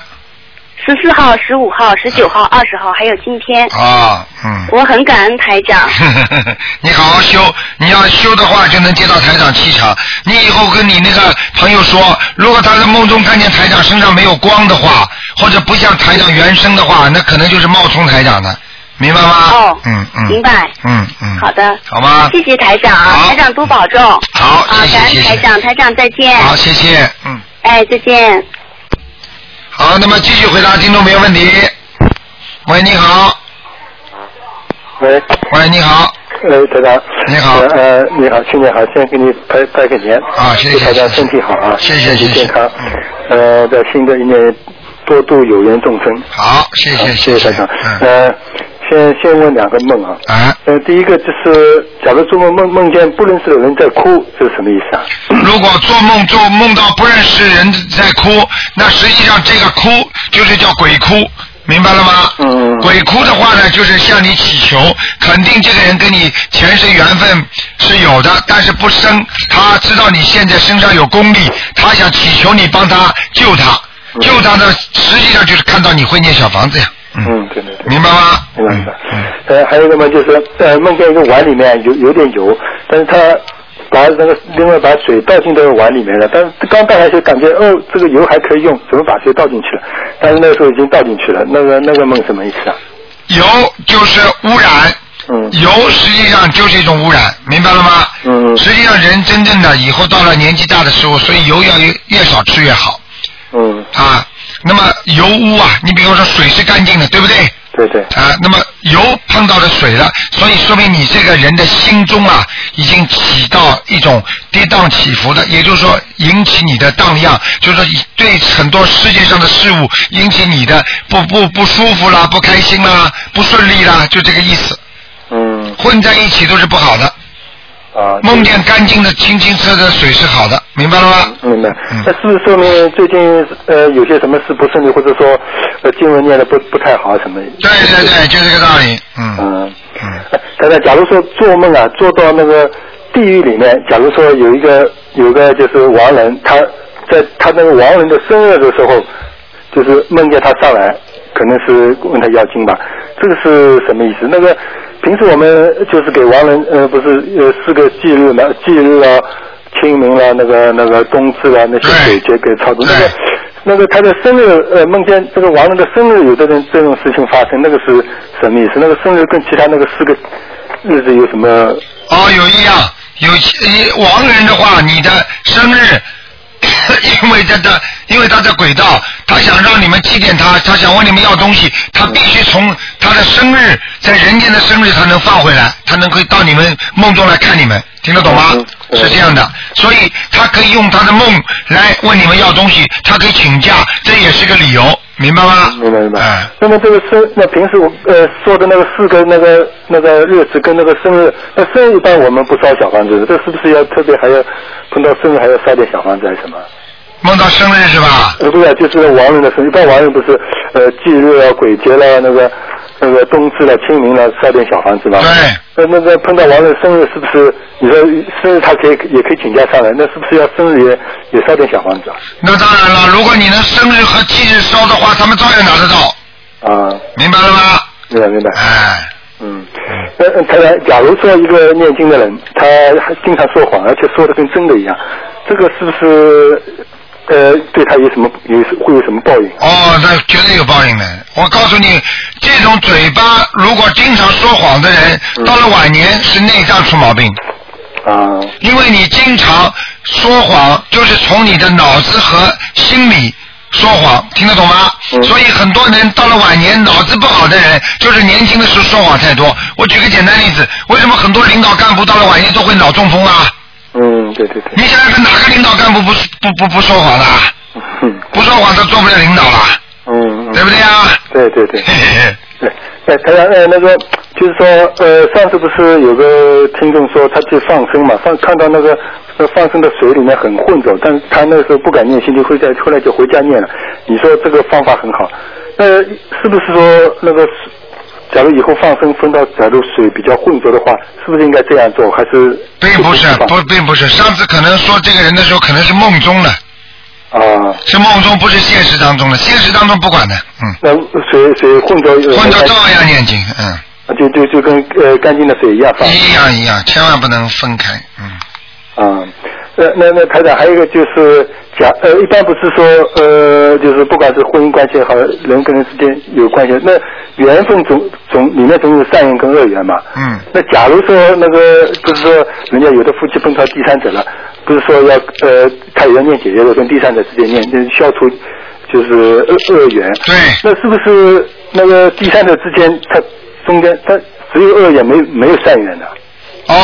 十四号、十五号、十九号、二十号，还有今天。啊，嗯，我很感恩台长。你好好修，你要修的话就能接到台长气场。你以后跟你那个朋友说，如果他在梦中看见台长身上没有光的话，或者不像台长原声的话，那可能就是冒充台长的，明白吗？哦，嗯嗯，明白。嗯嗯，好的。好吗？谢谢台长啊，台长多保重。好，啊，感恩台长，台长再见。好，谢谢，嗯。哎，再见。好，那么继续回答听众朋友问题。喂，你好。喂。喂，你好。呃，台长。你好。呃，你好，新年好，先给你拜拜个年。啊，谢谢祝大家身体好啊，谢谢身体谢谢健康。呃，在新的一年多度有缘众生。好，谢谢谢谢台长。呃，先先问两个梦啊。啊。呃，第一个就是，假如做梦梦梦见不认识的人在哭，这是什么意思啊？如果做梦做梦到不认识人在哭，那实际上这个哭就是叫鬼哭，明白了吗？嗯。鬼哭的话呢，就是向你祈求，肯定这个人跟你前世缘分是有的，但是不生。他知道你现在身上有功力，他想祈求你帮他救他，救他的，实际上就是看到你会念小房子呀。嗯，对对对。明白吗？明白明白。呃，还有一个梦就是，呃，梦见一个碗里面有有点油，但是他把那个另外把水倒进这个碗里面了，但是刚倒下去感觉哦，这个油还可以用，怎么把水倒进去了？但是那个时候已经倒进去了，那个那个梦什么意思啊？油就是污染，嗯，油实际上就是一种污染，明白了吗？嗯实际上人真正的以后到了年纪大的时候，所以油要越越少吃越好嗯，啊。那么油污啊，你比方说水是干净的，对不对？对对。啊，那么油碰到了水了，所以说明你这个人的心中啊，已经起到一种跌宕起伏的，也就是说引起你的荡漾，就是说对很多世界上的事物引起你的不不不舒服啦、不开心啦、不顺利啦，就这个意思。嗯。混在一起都是不好的。啊。梦见干净的、清清澈澈的水是好的，明白了吗？明白。那是不是说明最近呃有些什么事不顺利，或者说呃经文念的不不太好什么？对对对，就这个道理。嗯。嗯。但是假如说做梦啊，做到那个地狱里面，假如说有一个有个就是亡人，他在他那个亡人的生日的时候，就是梦见他上来，可能是问他要经吧，这个是什么意思？那个平时我们就是给亡人呃不是呃四个忌日嘛，忌日啊。清明啦，那个那个冬至啊，那些鬼节给超度。那个那个他的生日，呃，梦见这个亡人的生日有这种这种事情发生，那个是什么意思？那个生日跟其他那个四个日子有什么？哦，有一样，有一亡人的话，你的生日，因为他的，因为他在轨道，他想让你们祭奠他，他想问你们要东西，他必须从他的生日，在人间的生日，他能放回来，他能可以到你们梦中来看你们，听得懂吗？是这样的，所以他可以用他的梦来问你们要东西，他可以请假，这也是个理由，明白吗？明白明白。那么这个生，那平时我呃说的那个四个那个那个日子跟那个生日，那生日一般我们不烧小房子，这是不是要特别还要碰到生日还要烧点小房子还是什么？梦到生日是吧？呃，不是，就是亡人的生日。一般亡人不是呃忌日啊、鬼节了、那个那个冬至了、清明了，烧点小房子嘛。对。那那个碰到亡人生日，是不是你说生日他可以也可以请假上来？那是不是要生日也也烧点小房子啊？那当然了，如果你能生日和忌日烧的话，他们照样拿得到。啊。明白了吗？明白明白。哎。嗯，那那他假如说一个念经的人，他经常说谎，而且说的跟真的一样，这个是不是呃对他有什么有会有什么报应？哦，那绝对有报应的。我告诉你，这种嘴巴如果经常说谎的人，到了晚年是内脏出毛病。啊。因为你经常说谎，就是从你的脑子和心理说谎，听得懂吗？所以很多人到了晚年脑子不好的人，就是年轻的时候说谎太多。我举个简单例子，为什么很多领导干部到了晚年都会脑中风啊？嗯，对对对。你想想看，哪个领导干部不不不不说谎的？不说谎他做不了领导了。嗯，对不对啊？对对对。对，哎，台长，呃，那个就是说，呃，上次不是有个听众说他去放生嘛，放看到那个呃放生的水里面很浑浊，但是他那时候不敢念心经，会在后来就回家念了。你说这个方法很好，那是不是说那个假如以后放生分到假如水比较浑浊的话，是不是应该这样做？还是并不是，不，并不是。上次可能说这个人的时候，可能是梦中的。啊。是梦中，不是现实当中的。现实当中不管的，嗯。那水水混浊。混浊照样念经，嗯。就就就跟呃干净的水一样放。一样一样，千万不能分开，嗯。啊，那那那台长还有一个就是假呃，一般不是说呃，就是不管是婚姻关系也好，人跟人之间有关系，那缘分总总里面总有善缘跟恶缘嘛。嗯。那假如说那个不是说人家有的夫妻碰到第三者了，不是说要呃他也要念姐姐的跟第三者之间念，就是消除就是恶恶缘。对。那是不是那个第三者之间他中间他只有恶缘没没有善缘的？哦，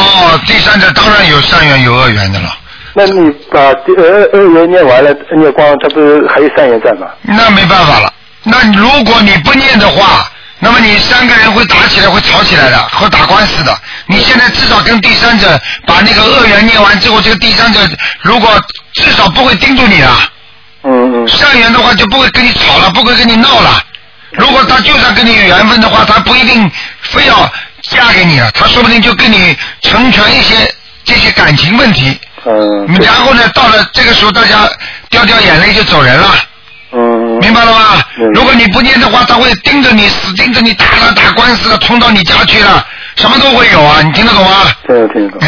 第三者当然有善缘有恶缘的了。那你把呃二元念完了，念光，他不是还有三元在吗？那没办法了。那如果你不念的话，那么你三个人会打起来，会吵起来的，会打官司的。你现在至少跟第三者把那个恶缘念完之后，这个第三者如果至少不会盯住你了。嗯嗯。善缘的话就不会跟你吵了，不会跟你闹了。如果他就算跟你有缘分的话，他不一定非要嫁给你了，他说不定就跟你成全一些这些感情问题。嗯。然后呢，到了这个时候，大家掉掉眼泪就走人了。嗯。明白了吗？如果你不念的话，他会盯着你，死盯着你打了打官司了，冲到你家去了，什么都会有啊！你听得懂吗？听得听得懂。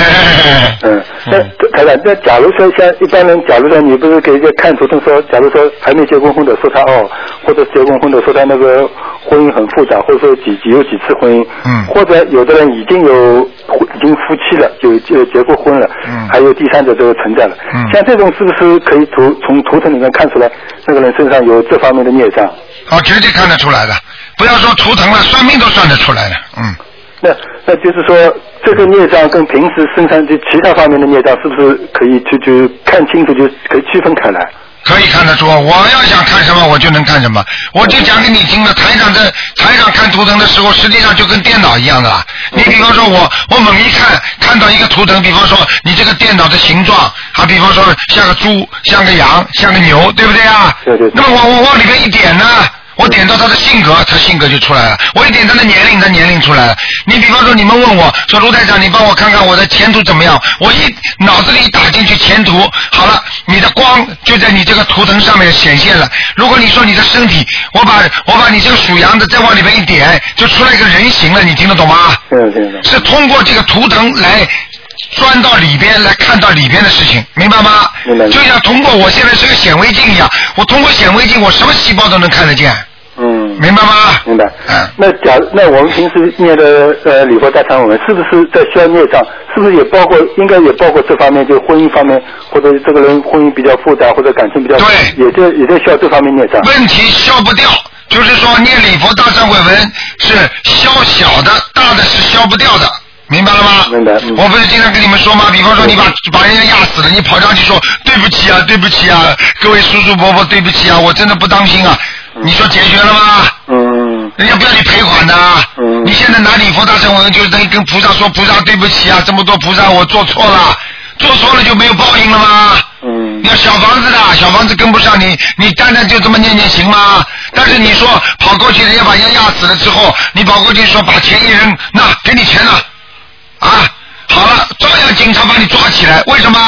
嗯，那台长，那假如说像一般人，假如说你不是给人家看图腾说，假如说还没结过婚的说他哦，或者结过婚的说他那个婚姻很复杂，或者说几几有几次婚姻，嗯，或者有的人已经有已经夫妻了，就就结过婚了，嗯，还有第三者这个存在了，嗯，像这种是不是可以图从图腾里面看出来那个人身上有这方面的孽障？哦，绝对看得出来的。不要说图腾了，算命都算得出来的。嗯。那那就是说，这个孽障跟平时身上就其他方面的孽障，是不是可以就就看清楚，就可以区分开来？可以看得出，我要想看什么，我就能看什么。我就讲给你听了，台长在台上看图腾的时候，实际上就跟电脑一样的啦。你比方说我，我猛一看看到一个图腾，比方说你这个电脑的形状，啊，比方说像个猪，像个羊，像个牛，对不对啊？对对。那么我我往里面一点呢？我点到他的性格，他性格就出来了。我一点他的年龄，他年龄出来了。你比方说，你们问我说卢台长，你帮我看看我的前途怎么样？我一脑子里一打进去前途，好了，你的光就在你这个图腾上面显现了。如果你说你的身体，我把我把你这个属羊的再往里面一点，就出来一个人形了。你听得懂吗？嗯，听得懂。是通过这个图腾来。钻到里边来看到里边的事情，明白吗？明白。就像通过我现在是个显微镜一样，我通过显微镜，我什么细胞都能看得见。嗯。明白吗？明白。嗯。那假那我们平时念的呃礼佛大忏悔文，是不是在消孽障？是不是也包括应该也包括这方面，就婚姻方面，或者这个人婚姻比较复杂，或者感情比较对，也在也在消这方面孽障。问题消不掉，就是说念礼佛大忏悔文是消小的，大的是消不掉的。明白了吗？明白。我不是经常跟你们说吗？比方说你把把人家压死了，你跑上去说对不起啊，对不起啊，各位叔叔伯伯对不起啊，我真的不当心啊。你说解决了吗？嗯。人家不要你赔款的。嗯。你现在拿礼佛大忏悔文，就是等于跟菩萨说菩萨对不起啊，这么多菩萨我做错了，做错了就没有报应了吗？嗯。要小房子的，小房子跟不上你，你单单就这么念念行吗？但是你说跑过去，人家把人家压死了之后，你跑过去说把钱一扔，那给你钱了，啊，好了，照样警察把你抓起来，为什么？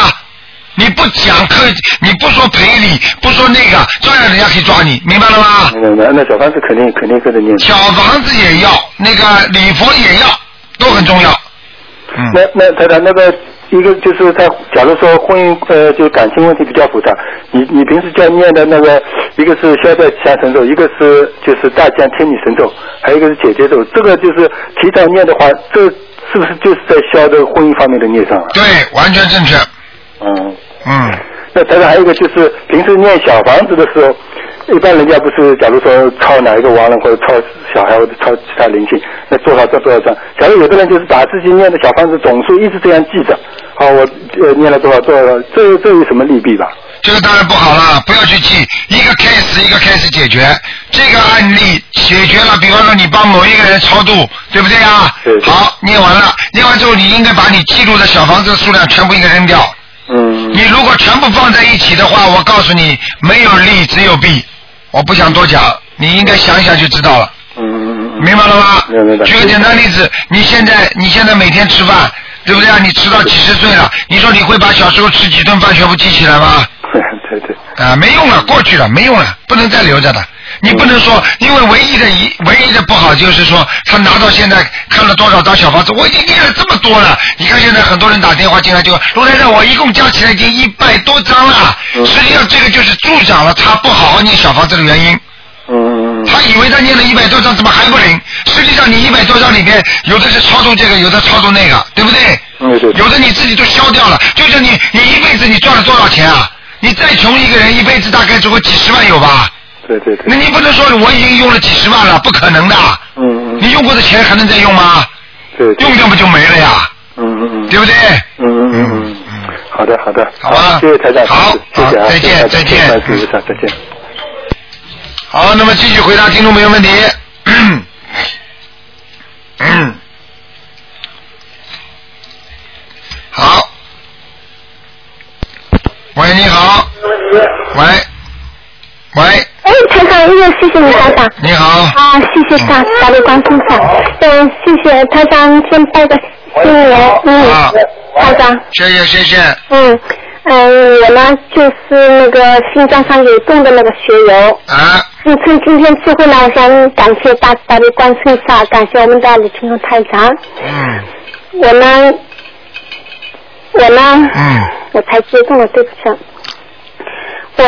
你不讲客，你不说赔礼，不说那个，照样人家可以抓你，明白了吗？明白明白，那小房子肯定肯定跟着念。小房子也要，那个礼佛也要，都很重要。嗯那那台长那个一个就是在，假如说婚姻呃就感情问题比较复杂，你你平时叫念的那个一个是消灾吉祥神咒，一个是就是大将天女神咒，还有一个是姐姐咒，这个就是提早念的话，这是不是就是在消这个婚姻方面的孽障啊？对，完全正确。嗯。嗯。那当然还有一个就是平时念小房子的时候，一般人家不是假如说抄哪一个亡人或者抄小孩或者抄其他灵性，那多少张多少张。假如有的人就是把自己念的小房子总数一直这样记着，好，我呃念了多少多少，这这有什么利弊吧？这个当然不好了，不要去记，一个 case 一个 case 解决。这个案例解决了，比方说你帮某一个人超度，对不对啊？对好，念完了，念完之后你应该把你记录的小房子的数量全部应该扔掉。嗯。你如果全部放在一起的话，我告诉你，没有利只有弊。我不想多讲，你应该想一想就知道了。嗯嗯嗯。明白了吗？明白。举个简单例子，你现在你现在每天吃饭，对不对啊？你吃到几十岁了，你说你会把小时候吃几顿饭全部记起来吗？啊，没用了，过去了，没用了，不能再留着的。你不能说，因为唯一的一唯一的不好就是说，他拿到现在看了多少张小房子，我已经念了这么多了。你看现在很多人打电话进来就，卢台长，我一共加起来已经一百多张了。实际上这个就是助长了他不好好念小房子的原因。嗯他以为他念了一百多张，怎么还不灵？实际上你一百多张里面，有的是操纵这个，有的操纵那个，对不对？嗯对。有的你自己都消掉了，就是你你一辈子你赚了多少钱啊？你再穷一个人一辈子大概只会几十万有吧？对对对。那你不能说我已经用了几十万了，不可能的。嗯嗯。你用过的钱还能再用吗？对。用掉不就没了呀？嗯嗯嗯。对不对？嗯嗯嗯嗯。好的好的。好吧谢谢台长。好谢谢啊。好再见再见再见。好，那么继续回答听众朋友问题。嗯，好。喂，你好。喂，喂，哎，台长，又谢谢你，台长。你好。啊，谢谢大大力观众长，嗯，谢谢台长，先拜个新年，嗯，好台长，谢谢谢谢。嗯嗯，我呢就是那个心脏上有洞的那个血友。啊。嗯，趁今天机会呢，我想感谢大大悲观世音菩萨，感谢我们的李青龙台长。嗯。我呢，我呢，嗯。我才激动了，对不起。我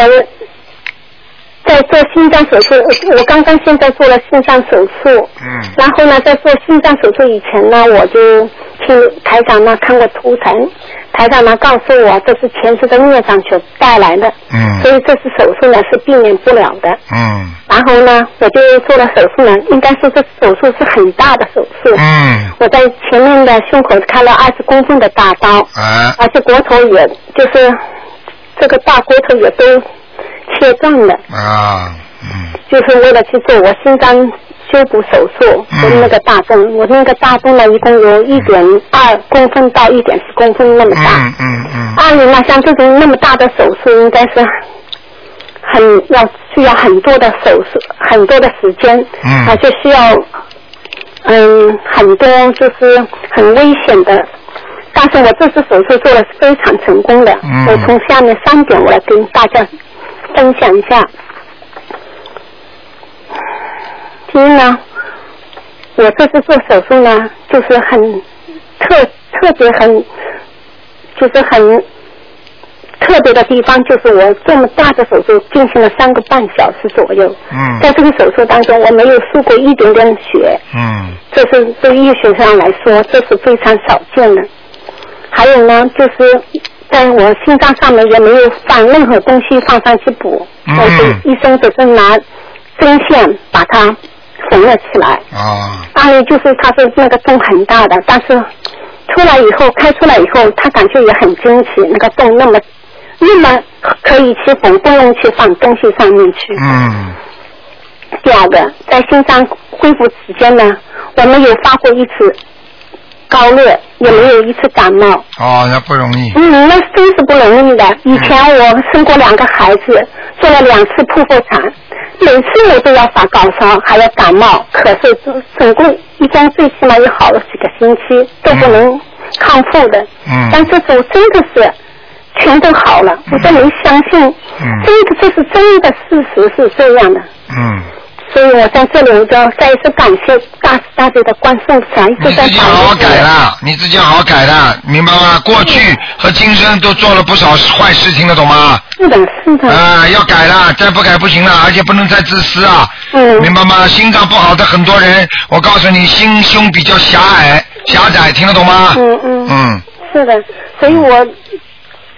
在做心脏手术，我我刚刚现在做了心脏手术。嗯。然后呢，在做心脏手术以前呢，我就去台长那看过图腾，台长呢告诉我这是前世的孽障所带来的，嗯所以这次手术呢是避免不了的。嗯然后呢，我就做了手术呢，应该说这手术是很大的手术。嗯。我在前面的胸口开了二十公分的大刀，啊而且骨头也就是这个大骨头也都切断了，啊嗯就是为了去做我心脏修补手术跟那个大洞。我那个大洞呢，一共有一点二公分到一点四公分那么大。嗯嗯嗯。按理呢，像这种那么大的手术，应该是很要需要很多的手术，很多的时间，嗯而且需要嗯很多就是很危险的。但是我这次手术做的是非常成功的，嗯我从下面三点我来跟大家分享一下。第一呢，我这次做手术呢，就是很特特别很，就是很特别的地方，就是我这么大的手术进行了三个半小时左右。嗯在这个手术当中，我没有输过一点点血，嗯这是对医学上来说，这是非常少见的。还有呢，就是在我心脏上面也没有放任何东西放上去补，嗯我是医生只是拿针线把它缝了起来。啊当然就是他是那个洞很大的，但是出来以后开出来以后，他感觉也很惊奇，那个洞那么那么可以去缝，不用去放东西上面去。嗯第二个，在心脏恢复期间呢，我们有发过一次高热，也没有一次感冒。哦，那不容易。嗯，那真是不容易的。以前我生过两个孩子，做了两次剖腹产，每次我都要发高烧，还要感冒，咳嗽总总共一共最起码也好了几个星期，都不能康复的。嗯但这次我真的是全都好了，我都没相信，嗯真的这是真的事实是这样的。嗯，所以我在这里我就再一次感谢大慈大悲的关圣菩萨，一直在你自己好好改了，你自己好好改了，明白吗？过去和今生都做了不少坏事，听得懂吗？是的，是的。啊，要改了，再不改不行了，而且不能再自私啊。嗯。明白吗？心脏不好的很多人，我告诉你，心胸比较狭隘、狭窄，听得懂吗？嗯嗯。嗯，是的，所以我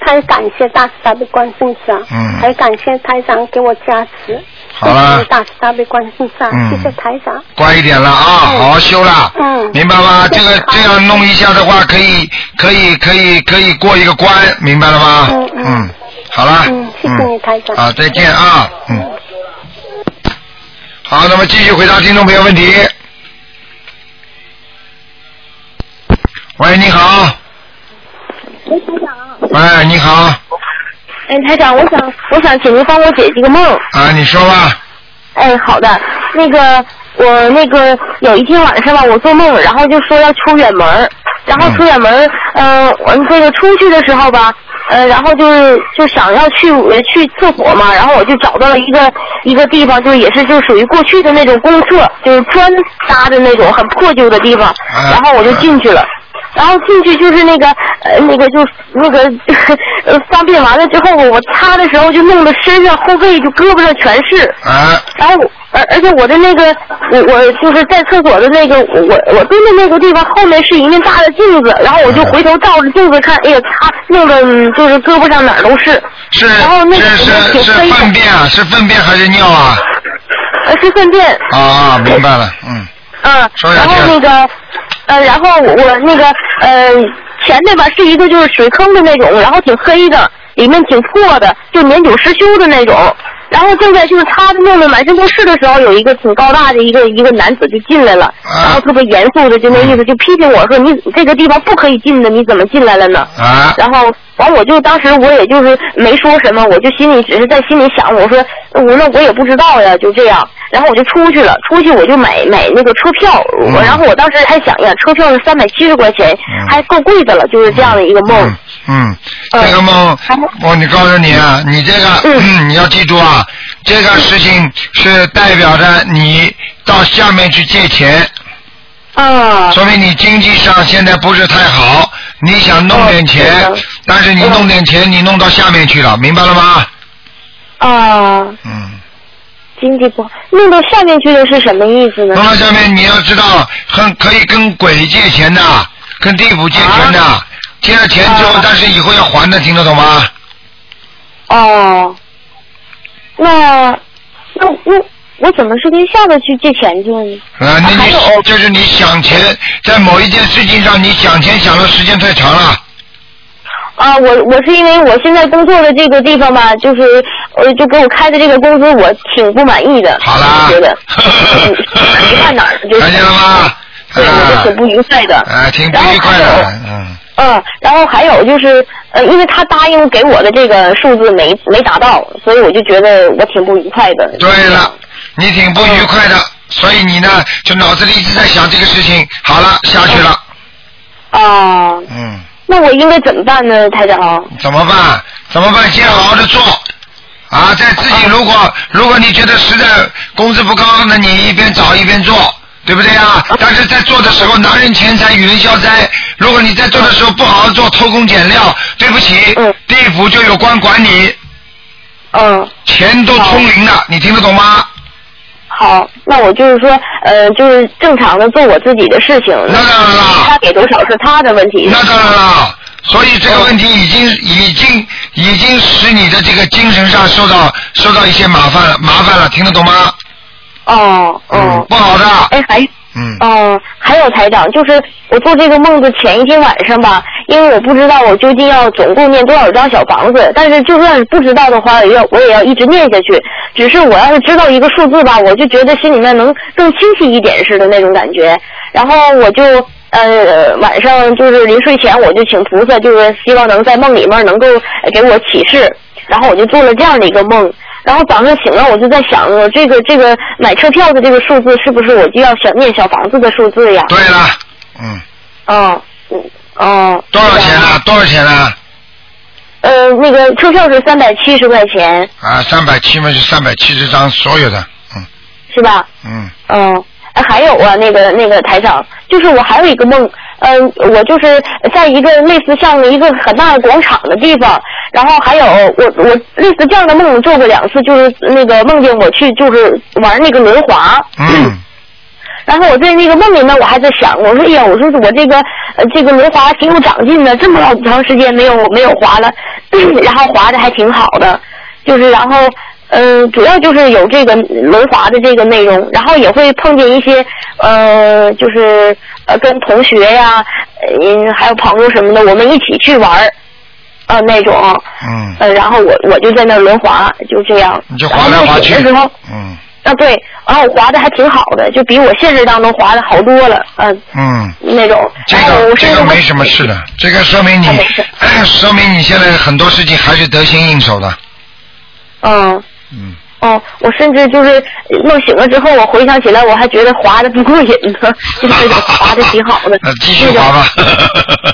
太感谢大慈大悲观世音菩萨，嗯还感谢台长给我加持。好了大慈大悲观世音菩萨，嗯谢谢台长。乖一点了啊，好好修了。嗯。明白吗？这个这样弄一下的话，可以可以可以可以过一个关，明白了吗？嗯嗯好了。嗯，谢谢你台长。啊，再见啊，嗯。好，那么继续回答听众朋友问题。喂，你好。喂，台长。喂，你好。哎，台长，我想我想请您帮我解一个梦。啊，你说吧。哎，好的，那个我那个有一天晚上吧，我做梦，然后就说要出远门，然后出远门儿，嗯、呃，我这个出去的时候吧，呃，然后就是就想要去呃去厕所嘛，然后我就找到了一个一个地方，就也是就属于过去的那种公厕，就是砖搭的那种很破旧的地方，然后我就进去了。然后进去就是那个呃那个就那个呃方便完了之后，我擦的时候就弄得身上后背就胳膊上全是。啊。然后而而且我的那个我我就是在厕所的那个我我蹲的那个地方后面是一面大的镜子，然后我就回头照着镜子看，哎呀擦弄得嗯就是胳膊上哪儿都是。是然后那个是是是粪便啊？是粪便还是尿啊？呃是粪便。啊啊，明白了，嗯。嗯，然后那个，呃，然后我那个呃前面吧是一个就是水坑的那种，然后挺黑的，里面挺破的，就年久失修的那种。然后正在就是擦的弄得满身都是的时候，有一个挺高大的一个一个男子就进来了，啊然后特别严肃的就那意思，就批评我说你这个地方不可以进的，你怎么进来了呢？啊。然后完我就当时我也就是没说什么，我就心里只是在心里想，我说我那我也不知道呀，就这样。然后我就出去了，出去我就买买那个车票，我然后我当时还想呀，车票是三百七十块钱，还够贵的了，就是这样的一个梦。嗯，这个梦，我你告诉你啊，你这个、嗯、你要记住啊，这个事情是代表着你到下面去借钱。啊。说明你经济上现在不是太好，你想弄点钱，但是你弄点钱，你弄到下面去了，明白了吗？啊。嗯。经济不好，弄到下面去的是什么意思呢？弄到下面你要知道，很可以跟鬼借钱的，跟地府借钱的，借了钱之后，但是以后要还的，听得懂吗？哦，那那那我怎么是跟下边去借钱去呢？啊，那你就是你想钱，在某一件事情上，你想钱想的时间太长了。啊，我我是因为我现在工作的这个地方吧，就是呃，就给我开的这个工资，我挺不满意的。好啦。觉得，嗯没看哪儿，就是。看见了吗？对，我就挺不愉快的。啊，挺不愉快的，嗯。嗯，然后还有就是，呃，因为他答应给我的这个数字没没达到，所以我就觉得我挺不愉快的。对了，你挺不愉快的，所以你呢，就脑子里一直在想这个事情。好了，下去了。啊。嗯。那我应该怎么办呢，台长？怎么办？怎么办？先好好的做。啊，在自己如果如果你觉得实在工资不高，那你一边找一边做，对不对啊？但是在做的时候，拿人钱财与人消灾。如果你在做的时候不好好做，偷工减料，对不起，地府就有官管你。嗯。钱都通灵了，你听得懂吗？好，那我就是说，呃，就是正常的做我自己的事情。那当然了。他给多少是他的问题。那当然了，所以这个问题已经、已经已经使你的这个精神上受到受到一些麻烦了，麻烦了，听得懂吗？哦哦。不好的。哎，还。嗯。哦，还有台长，就是我做这个梦的前一天晚上吧，因为我不知道我究竟要总共念多少张小房子，但是就算是不知道的话，也要我也要一直念下去。只是我要是知道一个数字吧，我就觉得心里面能更清晰一点似的那种感觉。然后我就呃晚上就是临睡前我就请菩萨，就是希望能在梦里面能够呃给我启示，然后我就做了这样的一个梦。然后早上醒了，我就在想，我这个这个买车票的这个数字是不是我就要想念小房子的数字呀？对了，嗯，哦，嗯，哦。多少钱啊？多少钱啊？呃，那个车票是三百七十块钱，啊，三百七嘛，是三百七十张，所有的，嗯是吧？嗯，嗯，哎还有啊，那个那个台长，就是我还有一个梦，嗯、我就是在一个类似像一个很大的广场的地方，然后还有我我类似这样的梦做过两次，就是那个梦见我去就是玩那个轮滑，嗯，然后我在那个梦里面我还在想，我说哎呀，我说我这个呃这个轮滑挺有长进的，这么老长时间没有没有滑了，然后滑的还挺好的，就是然后。嗯，主要就是有这个轮滑的这个内容，然后也会碰见一些呃，就是呃跟同学呀，嗯，还有朋友什么的，我们一起去玩儿，呃那种，嗯，呃，然后我我就在那儿轮滑，就这样。你就滑来滑去。嗯。啊对，然后滑的还挺好的，就比我现实当中滑的好多了，嗯、嗯，那种。这个这个没什么事的，这个说明你 说明你现在很多事情还是得心应手的，嗯。嗯。哦，我甚至就是梦醒了之后，我回想起来，我还觉得滑的不过瘾呢，就是那种滑的挺好的。那继续滑吧。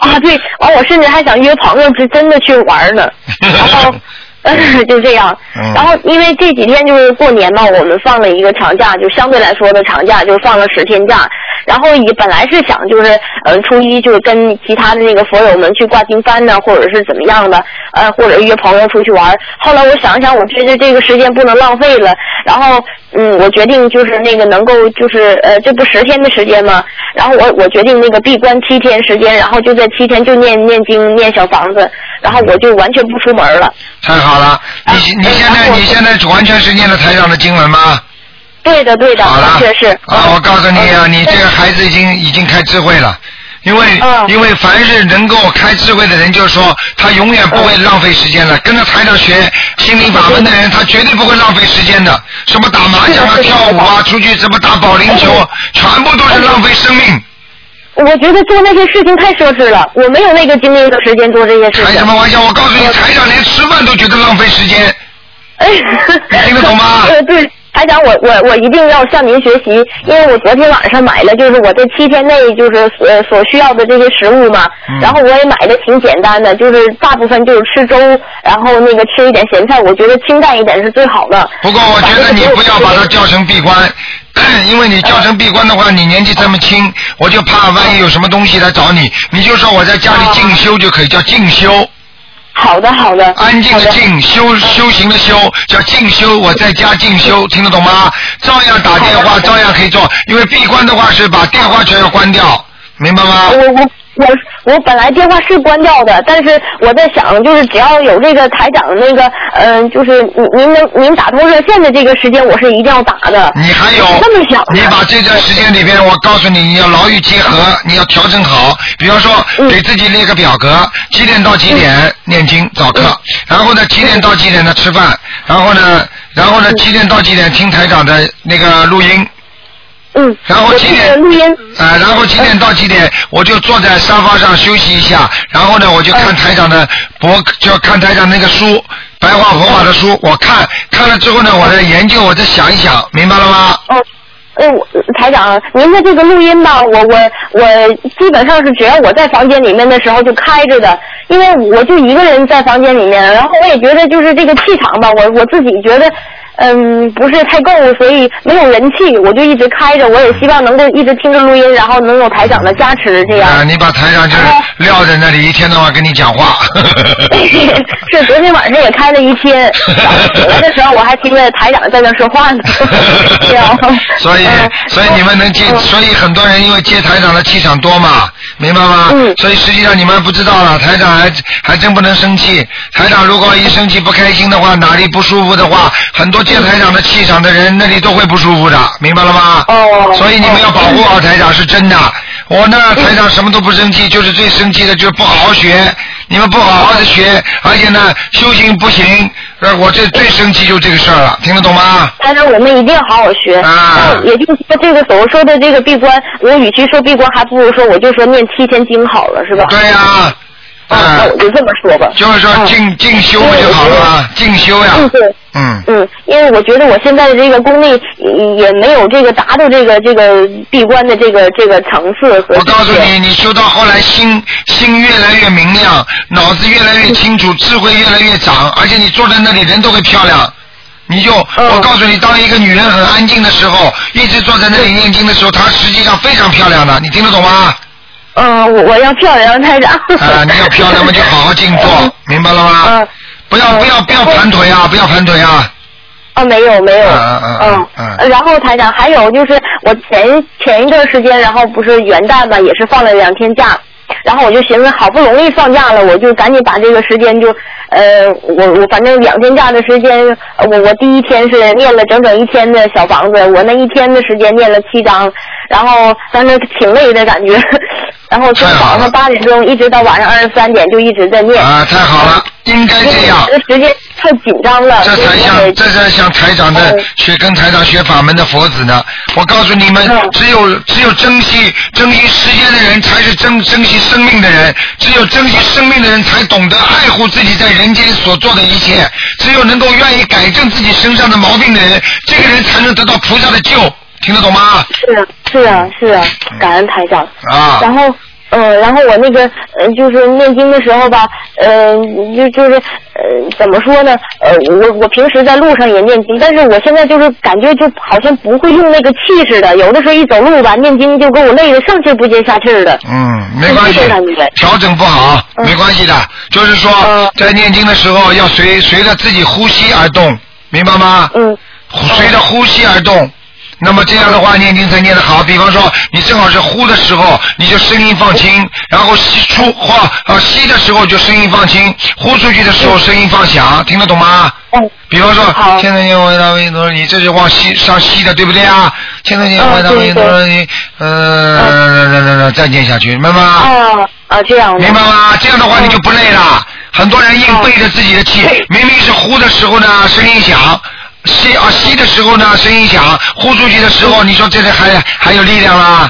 啊，对，完我甚至还想约朋友，是真的去玩呢。然后，就这样。嗯然后，因为这几天就是过年嘛，我们放了一个长假，就相对来说的长假，就放了十天假。然后也本来是想就是，嗯、初一就是跟其他的那个佛友们去挂经幡呢，或者是怎么样的，呃，或者约朋友出去玩。后来我想想，我觉得这个时间不能浪费了。然后，嗯，我决定就是那个能够就是呃，这不十天的时间吗？然后我我决定那个闭关七天时间，然后就在七天就念念经念小房子，然后我就完全不出门了。太好了，你你现在你现在完全是念了台上的经文吗？对的，对的，好了完全是。啊，我告诉你啊，你这个孩子已经已经开智慧了。因为、因为凡是能够开智慧的人，就是说他永远不会浪费时间了。跟着台长学心灵法门的人，他绝对不会浪费时间的。什么打麻将啊、跳舞啊、出去什么打保龄球，全部都是浪费生命。我觉得做那些事情太奢侈了，我没有那个精力和时间做这些事情。开什么玩笑？我告诉你，台长连吃饭都觉得浪费时间。哎，听得懂吗？呃，对。台长，我我我一定要向您学习，因为我昨天晚上买了，就是我这七天内就是呃所需要的这些食物嘛，嗯然后我也买的挺简单的，就是大部分就是吃粥，然后那个吃一点咸菜，我觉得清淡一点是最好的。不过我觉得你不要把它叫成闭关，因为你叫成闭关的话，你年纪这么轻，我就怕万一有什么东西来找你，你就说我在家里进修就可以叫进修。好的，好的。安静的静，修修行的修，叫静修。我在家静修，听得懂吗？照样打电话，照样可以做。因为闭关的话是把电话全要关掉，明白吗？我我我我本来电话是关掉的，但是我在想，就是只要有这个台长那个，嗯、就是您您能您打通热线的这个时间，我是一定要打的。你还有这么想？你把这段时间里边，我告诉你，你要劳逸结合，你要调整好。比方说，嗯给自己列个表格，几点到几点念经早课，然后呢几点到几点呢吃饭，然后呢，然后呢几点到几点听台长的那个录音。嗯。然后几点？录音。啊、然后几点到几点，我就坐在沙发上休息一下，然后呢，我就看台长的博，就看台长那个书，白话佛法的书，我看看了之后呢，我再研究，我再想一想，明白了吗？哦。呃，我台长，您的这个录音吧，我我我基本上是只要我在房间里面的时候就开着的，因为我就一个人在房间里面，然后我也觉得就是这个气场吧，我我自己觉得嗯不是太够，所以没有人气，我就一直开着，我也希望能够一直听着录音，然后能有台长的加持，这样。啊，你把台长就是撂在那里，一天到晚跟你讲话。是昨天晚上也开了一天，早上醒来的时候我还听着台长在那说话呢，这样。所以，所以你们能接，所以很多人因为接台长的气场多嘛，明白吗？嗯所以实际上你们不知道了，台长还还真不能生气。台长如果一生气不开心的话，哪里不舒服的话，很多见台长的气场的人，那里都会不舒服的，明白了吗？哦。所以你们要保护好台长，是真的。我呢，台长什么都不生气，就是最生气的就是不好好学，你们不好好的学，而且呢，修行不行，呃，我这最生气就这个事儿了，听得懂吗？台长，我们一定要好好学。啊也就是说，这个所说的这个闭关，我与其说闭关，还不如说我就说念七天经好了，是吧？对呀、啊。那我就这么说吧。就是说进进修不就好了吗？静修呀。嗯，对。嗯。嗯，因为我觉得我现在的这个功力也也没有这个达到这个这个闭关的这个这个层次和。我告诉你，你修到后来心心越来越明亮，脑子越来越清楚，智慧越来越长，而且你坐在那里人都会漂亮。你就，我告诉你，当一个女人很安静的时候，一直坐在那里念经的时候，她实际上非常漂亮的，你听得懂吗？嗯，我我要漂亮，台长。啊，你要漂亮嘛，就好好静坐，明白了吗？嗯。不要不要不要盘腿啊！不要盘腿啊！啊，没有没有。嗯嗯嗯然后台长还有就是我前前一段时间，然后不是元旦嘛，也是放了两天假，然后我就寻思好不容易放假了，我就赶紧把这个时间就呃我我反正两天假的时间，呃我我第一天是念了整整一天的小房子，我那一天的时间念了七章，然后反正挺累的感觉，然后从早上八点钟一直到晚上二十三点就一直在念。啊，太好了，应该这样。这个时间太紧张了。这才像这才像台长的学跟台长学法门的佛子呢。我告诉你们，只有只有珍惜珍惜时间的人，才是珍珍惜生命的人。只有珍惜生命的人，才懂得爱护自己在人间所做的一切。只有能够愿意改正自己身上的毛病的人，这个人才能得到菩萨的救。听得懂吗？是啊，是啊，是啊，感恩台长。啊。然后，嗯、然后我那个，呃，就是念经的时候吧，呃，就就是，呃，怎么说呢？呃，我我平时在路上也念经，但是我现在就是感觉就好像不会用那个气似的，有的时候一走路吧，念经就给我累得上气不接下气的。嗯，没关系调整不好嗯没关系的，就是说在念经的时候要随随着自己呼吸而动，明白吗？嗯。随着呼吸而动。那么这样的话，念经才念得好。比方说，你正好是呼的时候，你就声音放轻，然后吸出或啊吸的时候就声音放轻，呼出去的时候声音放响，听得懂吗？嗯。比方说，现在念回答维多，你这是往吸上吸的，对不对啊？现在念回答维多，你呃再念下去，明白吗？啊啊，这样。明白吗？这样的话你就不累了。很多人硬背着自己的气，明明是呼的时候呢声音响，吸啊吸的时候呢声音响，呼出去的时候，你说这里还还有力量啦，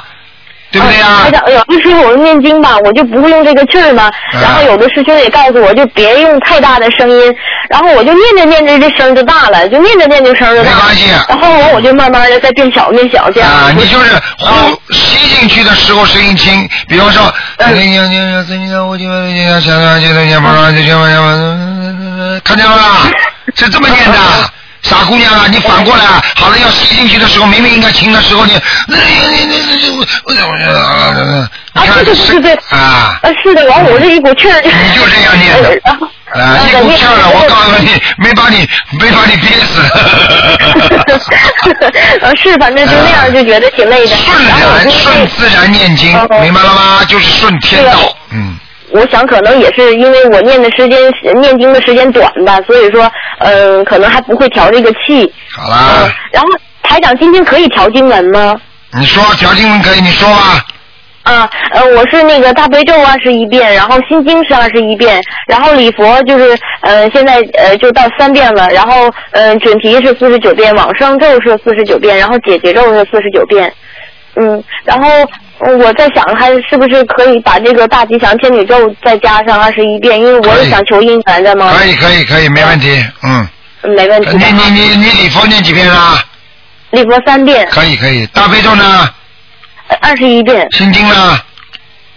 对不对呀、台长，有的时候我念经吧，我就不会用这个气儿嘛。嗯然后有的师兄也告诉我，就别用太大的声音。然后我就念着念着，这声就大了，就念着念着声就大了。没关系然后我我就慢慢的再变小变小这样。啊，你就是呼吸进去的时候声音轻，比方说，看见了吗？是这么念的。傻姑娘啊，你反过来啊，好了，要吸进去的时候，明明应该停的时候，你，你看对对对啊，呃，是的，完我这一股气儿。你就这样念的。啊，一股气儿了，我告诉你，没把你没把你憋死。呃，是，反正就那样，就觉得挺累的。顺然顺自然念经，明白了吗？就是顺天道，嗯。我想可能也是因为我念的时间念经的时间短吧，所以说，嗯、可能还不会调这个气。好啦。然后台长今天可以调经文吗？你说调经文可以，你说啊。啊，呃，我是那个大悲咒二十一遍，然后心经是二十一遍，然后礼佛就是呃现在呃就到三遍了，然后嗯、呃、准提是四十九遍，往生咒是四十九遍，然后解结咒是四十九遍，嗯，然后嗯我在想还是不是可以把这个大吉祥天女咒再加上二十一遍，因为我也想求姻缘的嘛。可以可以可以，没问题，嗯。嗯没问题。你你你你礼佛念几遍啊？礼佛三遍。可以可以，大悲咒呢？二十一遍。心经呢？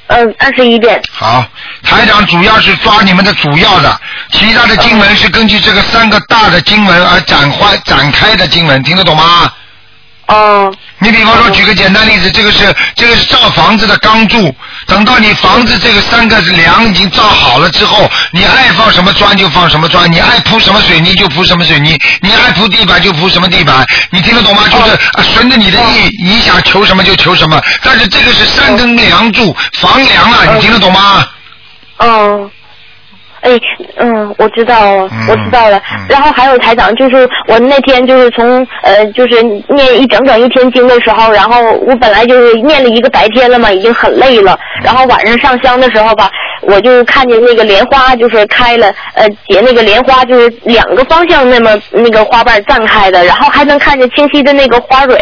嗯，二十一遍。好，台长主要是抓你们的主要的，其他的经文是根据这个三个大的经文而展开展开的经文，听得懂吗？哦。你比方说，举个简单例子，这个是这个是造房子的钢柱，等到你房子这个三个梁已经造好了之后，你爱放什么砖就放什么砖，你爱铺什么水泥就铺什么水泥，你爱铺地板就铺什么地板，你听得懂吗？就是啊顺着你的意，你想求什么就求什么，但是这个是三根梁柱，房梁啊，你听得懂吗？哦。哎，嗯，我知道了，我知道了。然后还有台长，就是我那天就是从呃，就是念一整整一天经的时候，然后我本来就是念了一个白天了嘛，已经很累了。然后晚上上香的时候吧，我就看见那个莲花就是开了，呃，结那个莲花就是两个方向那么那个花瓣绽开的，然后还能看见清晰的那个花蕊，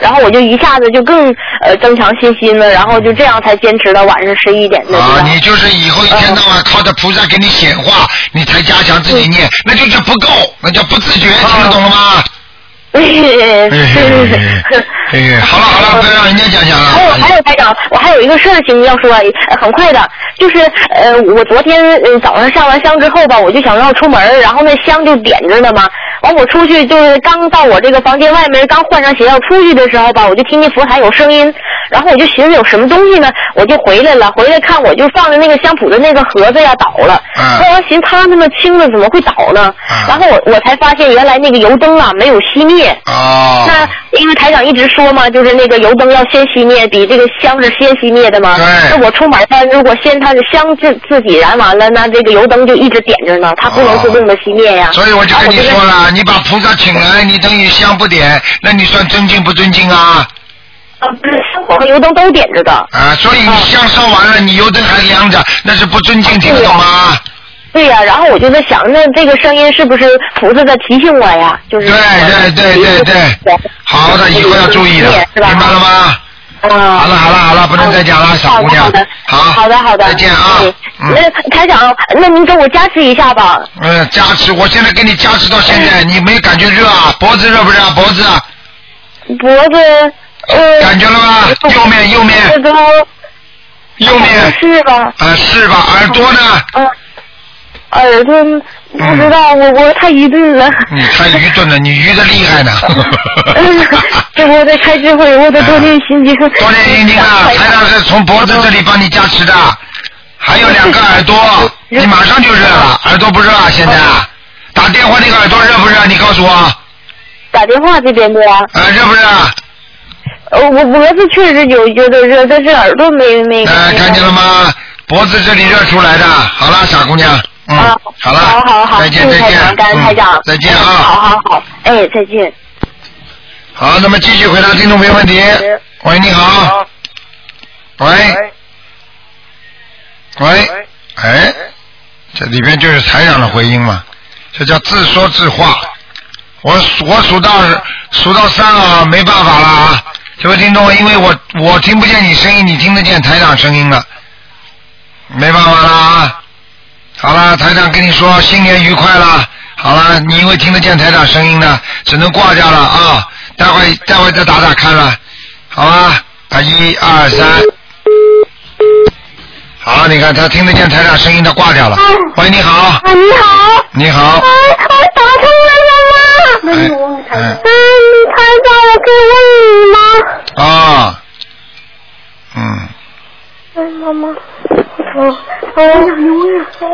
然后我就一下子就更呃增强信心了，然后就这样才坚持到晚上十一点的。啊，你就是以后一天到晚靠着菩萨给你显化，你才加强自己念，那就是不够，那叫不自觉，听得懂了吗？哎，好了好了，不要让人家讲讲了。还有还有台长，我还有一个事情要说，很快的，就是呃，我昨天呃早上上完香之后吧，我就想要出门，然后那香就点着了嘛。完我出去就是刚到我这个房间外面，刚换上鞋要出去的时候吧，我就听见佛台有声音，然后我就寻思有什么东西呢，我就回来了，回来看我就放的那个香谱的那个盒子呀倒了，后来寻思它那么轻的怎么会倒呢？然后我我才发现原来那个油灯啊没有熄灭。哦。那因为台长一直说嘛，就是那个油灯要先熄灭，比这个香是先熄灭的嘛。对。那我出门它如果先它的香自自己燃完了，那这个油灯就一直点着呢，它不能自动的熄灭呀。所以我就跟你说了，你把菩萨请来，你等于香不点，那你算尊敬不尊敬啊？啊，不是，香火和油灯都点着的。啊，所以你香烧完了，你油灯还亮着，那是不尊敬，听得懂吗？对呀、然后我就在想，那这个声音是不是菩萨在提醒我呀？就是对对对对对，好的，以后要注意的，明白了吗？啊，好了好了好了，不能再讲了，小姑娘。好的好，的好的，再见啊。嗯。那台长，那您给我加持一下吧。嗯，加持，我现在给你加持到现在，你没感觉热啊？脖子热不热啊？脖子？脖子。呃。感觉了吗？右面右面。右面。是吧？啊，是吧？耳朵呢？嗯。耳朵不知道，我我太愚钝了。你太愚钝了，你愚的厉害呢。这 我得开智慧，我得多练心经。多练心经啊！台长是从脖子这里帮你加持的，还有两个耳朵，你马上就热了，耳朵不热啊？现在打电话那个耳朵热不热？你告诉我。打电话这边的呀。啊，热不热？呃，我脖子确实有觉得热，但是耳朵没没。呃，看见了吗？脖子这里热出来的。好了，傻姑娘。嗯。好了。好好好，再见再见。感恩台长。再见啊。好好好，哎，再见。好，那么继续回答听众朋友问题。喂，你好。喂。喂。哎，这里边就是台长的回音嘛，这叫自说自话。我数我数到数到三啊，没办法了啊，这位听众，因为我我听不见你声音，你听得见台长声音了，没办法了啊。好了，台长跟你说新年愉快了。好了，你因为听得见台长声音呢，只能挂掉了啊。待会待会再打打看了，好吧？啊，一二三。好，你看他听得见台长声音，他挂掉了。喂，你好。啊，你好。你好。那你问台长。嗯，台长，我可以问你吗？啊。嗯。哎，妈妈，我我你问我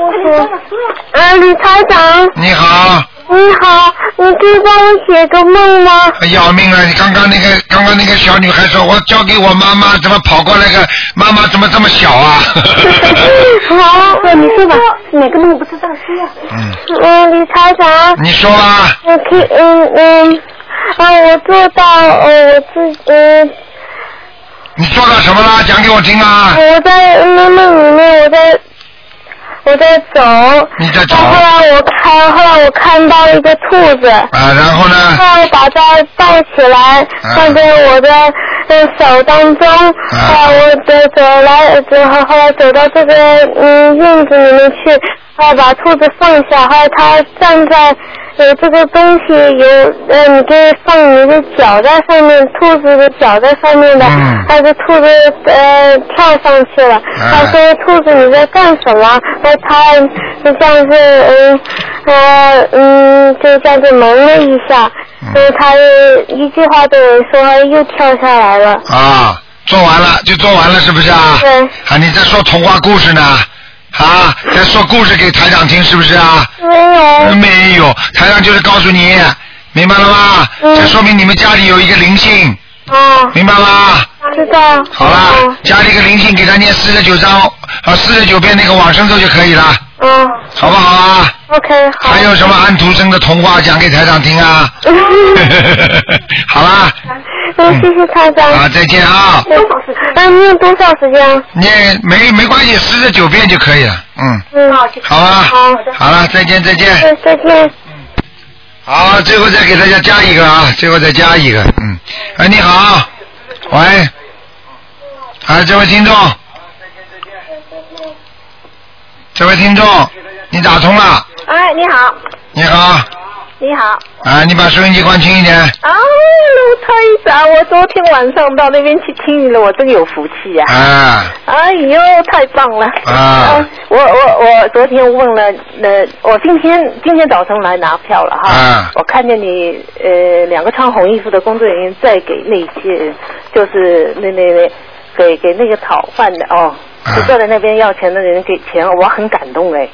啊，李台长。你好。你好，你可以帮我写个梦吗？要命了！你刚刚那个，刚刚那个小女孩说，我交给我妈妈，怎么跑过来个妈妈怎么这么小啊？好，你说吧，哪个梦不知道说呀？嗯。嗯，李台长。你说吧。我可以，嗯嗯，啊，我做到，呃，我自嗯。你做到什么了？讲给我听啊！我在那梦里面，我在。我在走，你在走。后来我看，后来我看到一个兔子。啊，然后呢？后来把它抱起来，放在我的手当中。后来我走走来，走后后来走到这个嗯院子里面去，后来把兔子放下，后来它站在。有这个东西有，呃，你可以放你的脚在上面，兔子的脚在上面的，还是兔子呃跳上去了。他说：“兔子你在干什么？”那他就像是嗯呃嗯，就这样子蒙了一下，所以他一句话都没说，又跳下来了。啊，做完了就做完了，是不是啊？对。啊，你在说童话故事呢？啊，在说故事给台长听，是不是啊？没有。没有，台长就是告诉你，明白了吗？嗯。这说明你们家里有一个灵性。哦。明白吗？知道。好了，家里一个灵性，给他念四十九章，啊，四十九遍那个往生咒就可以了。嗯。好不好啊？OK，好。还有什么安徒生的童话讲给台长听啊？好啦，嗯，谢谢台长。好，再见啊！多少时间？嗯，多少时间？你没没关系，四十九遍就可以了。嗯，嗯，好啊，好好了，再见再见。嗯，再见。好，最后再给大家加一个啊，最后再加一个，嗯，哎，你好，喂，啊，这位听众，这位听众，你打通了，哎，你好，你好，你好。啊，你把收音机关轻一点，啊，卢台长，我昨天晚上到那边去听你了，我真有福气呀、啊，哎呦，太棒了！啊，我我我昨天问了，呃，我今天今天早上来拿票了哈，啊。我看见你呃两个穿红衣服的工作人员在给那些就是那那那给给那个讨饭的哦，就坐在那边要钱的人给钱，我很感动哎。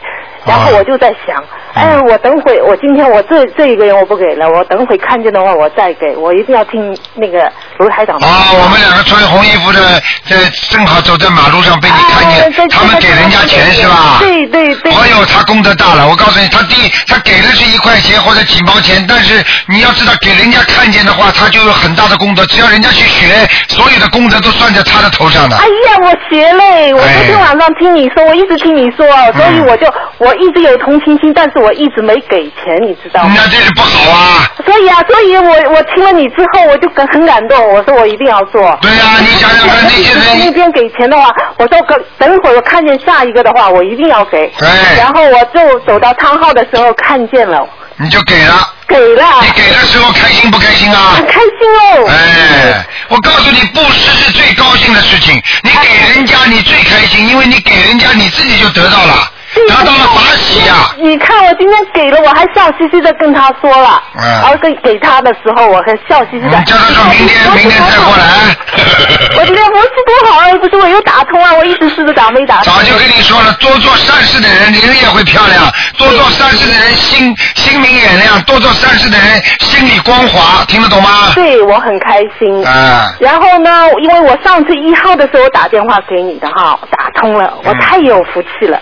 然后我就在想，哎，我等会我今天我这这一个人我不给了，我等会看见的话我再给，我一定要听那个卢台长的。啊，我们两个穿红衣服的，在正好走在马路上被你看见，他们给人家钱是吧？对对对。哎呦，他功德大了！我告诉你，他第，他给的是一块钱或者几毛钱，但是你要知道，给人家看见的话，他就有很大的功德。只要人家去学，所有的功德都算在他的头上的。哎呀，我学嘞！我昨天晚上听你说，我一直听你说，所以我就我一直有同情心，但是我一直没给钱，你知道吗？那这是不好啊！所以啊，所以我我听了你之后，我就很很感动，我说我一定要做。对呀、你想想看，那些人那边给钱的话，我说等等会儿我看见下一个的话，我一定要给。对。然后我就走到汤号的时候看见了，你就给了。给了。你给的时候开心不开心啊？很开心哦。哎，我告诉你，布施是最高兴的事情。你给人家，你最开心，因为你给人家，你自己就得到了，得到了法喜呀、你看我今天给了，我还笑嘻嘻的跟他说了，嗯然后给给他的时候，我还笑嘻嘻的。叫他说明天明天再过来。我今天不是多好啊，不是我又打通啊，我一直试着打没打通。早就跟你说了，多做善事的人人也会漂亮，多做善事的人心心明眼亮，多做善事的人心里光滑，听得懂吗？对，我很开心。啊。然后呢，因为我上次一号的时候打电话给你的哈，打通了，我太有福气了，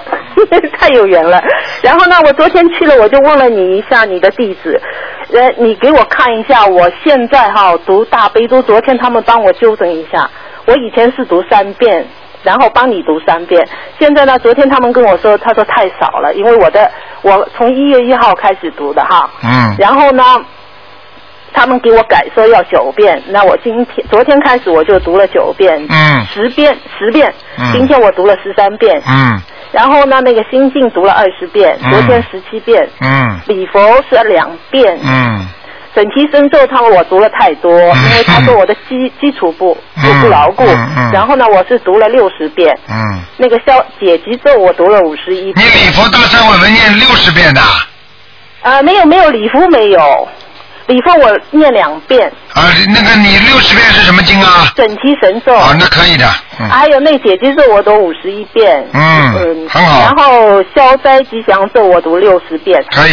太有缘了。然后呢，我昨天去了，我就问了你一下你的地址，呃，你给我看一下，我现在哈读大悲咒，昨天他们帮我纠正一下，我以前是读三遍。然后帮你读三遍，现在呢？昨天他们跟我说，他说太少了，因为我的我从一月一号开始读的哈，嗯。然后呢，他们给我改说要九遍，那我今天昨天开始我就读了九遍，嗯十遍十遍，嗯今天我读了十三遍，嗯然后呢那个心经读了二十遍，嗯。昨天十七遍，嗯。礼佛是两遍，嗯。整齐神咒他们我读了太多，因为他说我的基基础不不不牢固，嗯嗯。然后呢我是读了六十遍，嗯。那个消解结咒我读了五十一遍，你礼佛大忏悔文念六十遍的？啊没有没有礼服没有，礼佛我念两遍，啊？那个你六十遍是什么经啊？整齐神咒。啊，那可以的。嗯还有那姐姐咒我读五十一遍，嗯，很好然，后消灾吉祥咒我读六十遍。可以。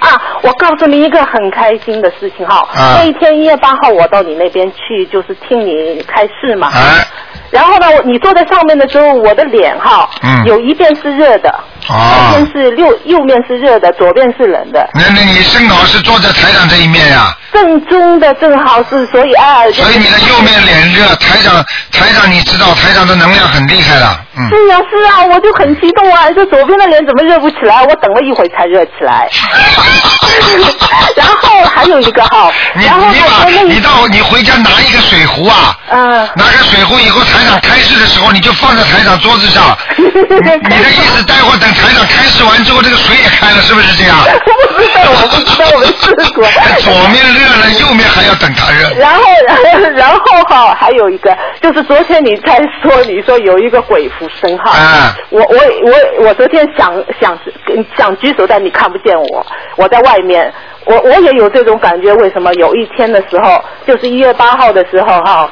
啊，我告诉你一个很开心的事情哈，啊那一天一月八号我到你那边去，就是听你开示嘛。哎。然后呢，我你坐在上面的时候，我的脸哈，嗯有一边是热的，啊、一边是右右面是热的，左边是冷的。那那你正好是坐在台长这一面呀、正中的正好是，所以啊，就是所以你的右面脸热，台长台长你知道台长的能量很厉害的，嗯。是啊是啊，我就很激动啊！这左边的脸怎么热不起来？我等了一会才热起来。然后还有一个哈，你然后你把你到你回家拿一个水壶啊，嗯，拿个水壶以后台长开示的时候你就放在台长桌子上，你你的意思待会儿等台长开示完之后这个水也开了是不是这样？不知道，我不知道，我没试过。左面热了，右面还要等它热。然后，然后哈，还有一个，就是昨天你才说，你说有一个鬼附身哈，嗯我我我我昨天想想想举手，但你看不见我，我在外面，我我也有这种感觉。为什么有一天的时候，就是一月八号的时候哈，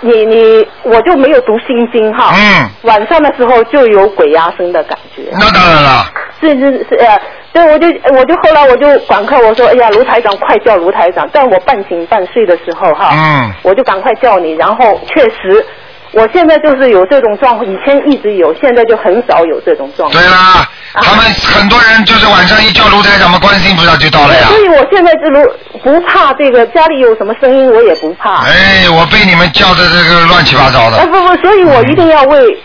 你你我就没有读心经哈，嗯，晚上的时候就有鬼压身的感觉。那当然了，是是是呃，对，我就我就后来我就赶快我说，哎呀，卢台长，快叫卢台长！但我半醒半睡的时候哈，嗯我就赶快叫你，然后确实我现在就是有这种状况，以前一直有，现在就很少有这种状况。对啦，他们很多人就是晚上一叫卢台长嘛，观世音菩萨就到了呀。所以我现在就如不怕这个家里有什么声音，我也不怕。哎，我被你们叫的这个乱七八糟的哎。不不，所以我一定要为。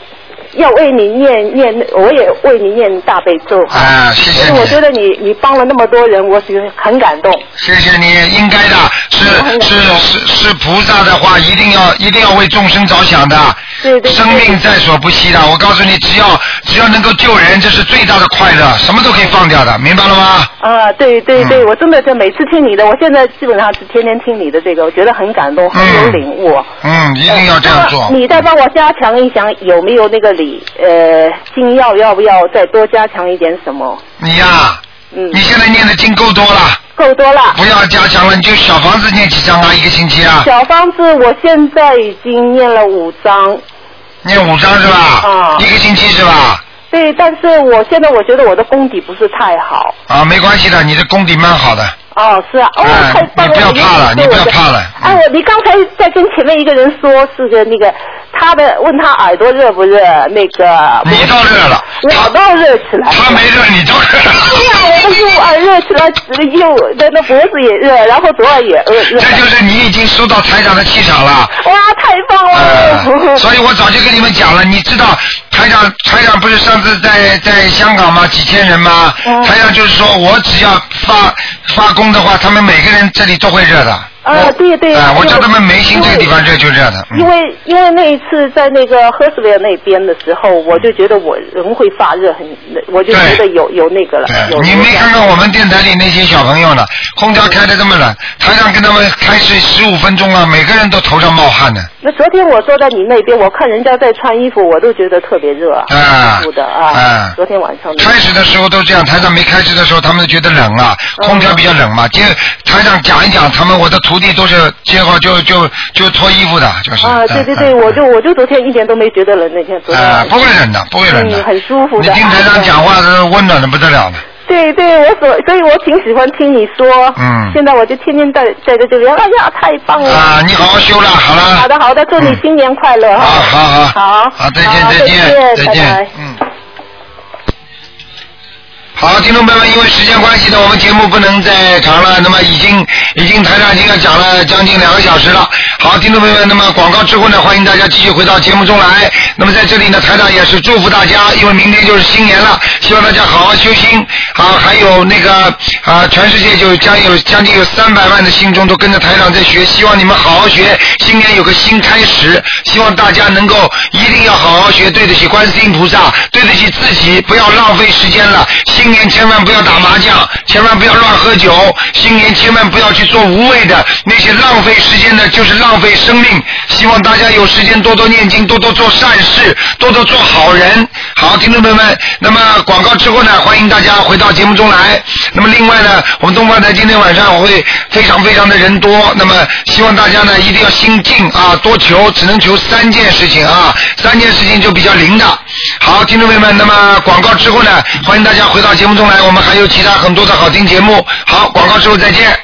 要为你念念，我也为你念大悲咒。啊，谢谢我，觉得你你帮了那么多人，我是很感动。谢谢你，应该的，是是是是菩萨的话，一定要一定要为众生着想的。对对。生命在所不惜的，我告诉你，只要只要能够救人，这是最大的快乐，什么都可以放掉的，明白了吗？啊，对对对，我真的是每次听你的，我现在基本上是天天听你的这个，我觉得很感动，很有领悟。嗯，一定要这样做。你再帮我加强一下，有没有那个礼呃经要，要不要再多加强一点什么？你呀、嗯，你现在念的经够多了，够多了。不要加强了，你就小房子念几张啊？一个星期啊？小方子，我现在已经念了五章。念五张是吧？啊。一个星期是吧？对，但是我现在我觉得我的功底不是太好。啊，没关系的，你的功底蛮好的。哦，是啊，哦，哎太棒了！你不要怕了你不要怕了哎，我你刚才在跟前面一个人说是个那个他的，问他耳朵热不热？那个你倒热了，我倒热起来。他没热，你倒热。对呀，我的右耳热起来，右的那脖子也热，然后左耳也热。热这就是你已经收到台长的气场了。哇，太棒了！呃所以我早就跟你们讲了，你知道台长台长不是上次在在香港吗？几千人吗？嗯台长就是说我只要发发功的话，他们每个人这里都会热的。啊，对对。啊、我叫他们眉心这个地方热就热的。嗯因为因为那一次在那个赫斯维尔那边的时候，我就觉得我人会发热，很，我就觉得有有那个了。对你没看看我们电台里那些小朋友呢？空调开的这么冷，台上跟他们开始十五分钟了，每个人都头上冒汗呢。那昨天我坐在你那边，我看人家在穿衣服，我都觉得特别热啊，的啊。啊昨天晚上开始的时候都这样，台上没开始的时候，他们都觉得冷啊，嗯空调比较冷嘛。接台上讲一讲，他们我的徒弟都是接好就就就脱衣服的，就是。啊，对对对，我就我就昨天一点都没觉得冷，那天昨天啊不会冷的，不会冷的。嗯，很舒服的。你听台上讲话是温暖的不得了的。对对，我所所以，我挺喜欢听你说。嗯现在我就天天在在这里，哎呀，太棒了！啊，你好好修了，好了。好的好的，祝你新年快乐哈！好好好，好，再见好再见再见拜拜，嗯。好，听众朋友们，因为时间关系呢，我们节目不能再长了。那么已经已经台上已经要讲了将近两个小时了。好，听众朋友们，那么广告之后呢，欢迎大家继续回到节目中来。那么在这里呢，台长也是祝福大家，因为明天就是新年了，希望大家好好修心。好，还有那个啊，全世界就将有将近有三百万的信众都跟着台长在学，希望你们好好学，新年有个新开始。希望大家能够一定要好好学，对得起观世音菩萨，对得起自己，不要浪费时间了。新年千万不要打麻将，千万不要乱喝酒，新年千万不要去做无谓的那些浪费时间的，就是浪费生命。希望大家有时间多多念经，多多做善事，多多做好人。好，听众朋友们，那么广告之后呢，欢迎大家回到节目中来。那么另外呢，我们东方台今天晚上我会非常非常的人多，那么希望大家呢一定要心静啊，多求，只能求三件事情啊，三件事情就比较灵的。好，听众朋友们，那么广告之后呢，欢迎大家回到节目中来，我们还有其他很多的好听节目。好，广告之后再见。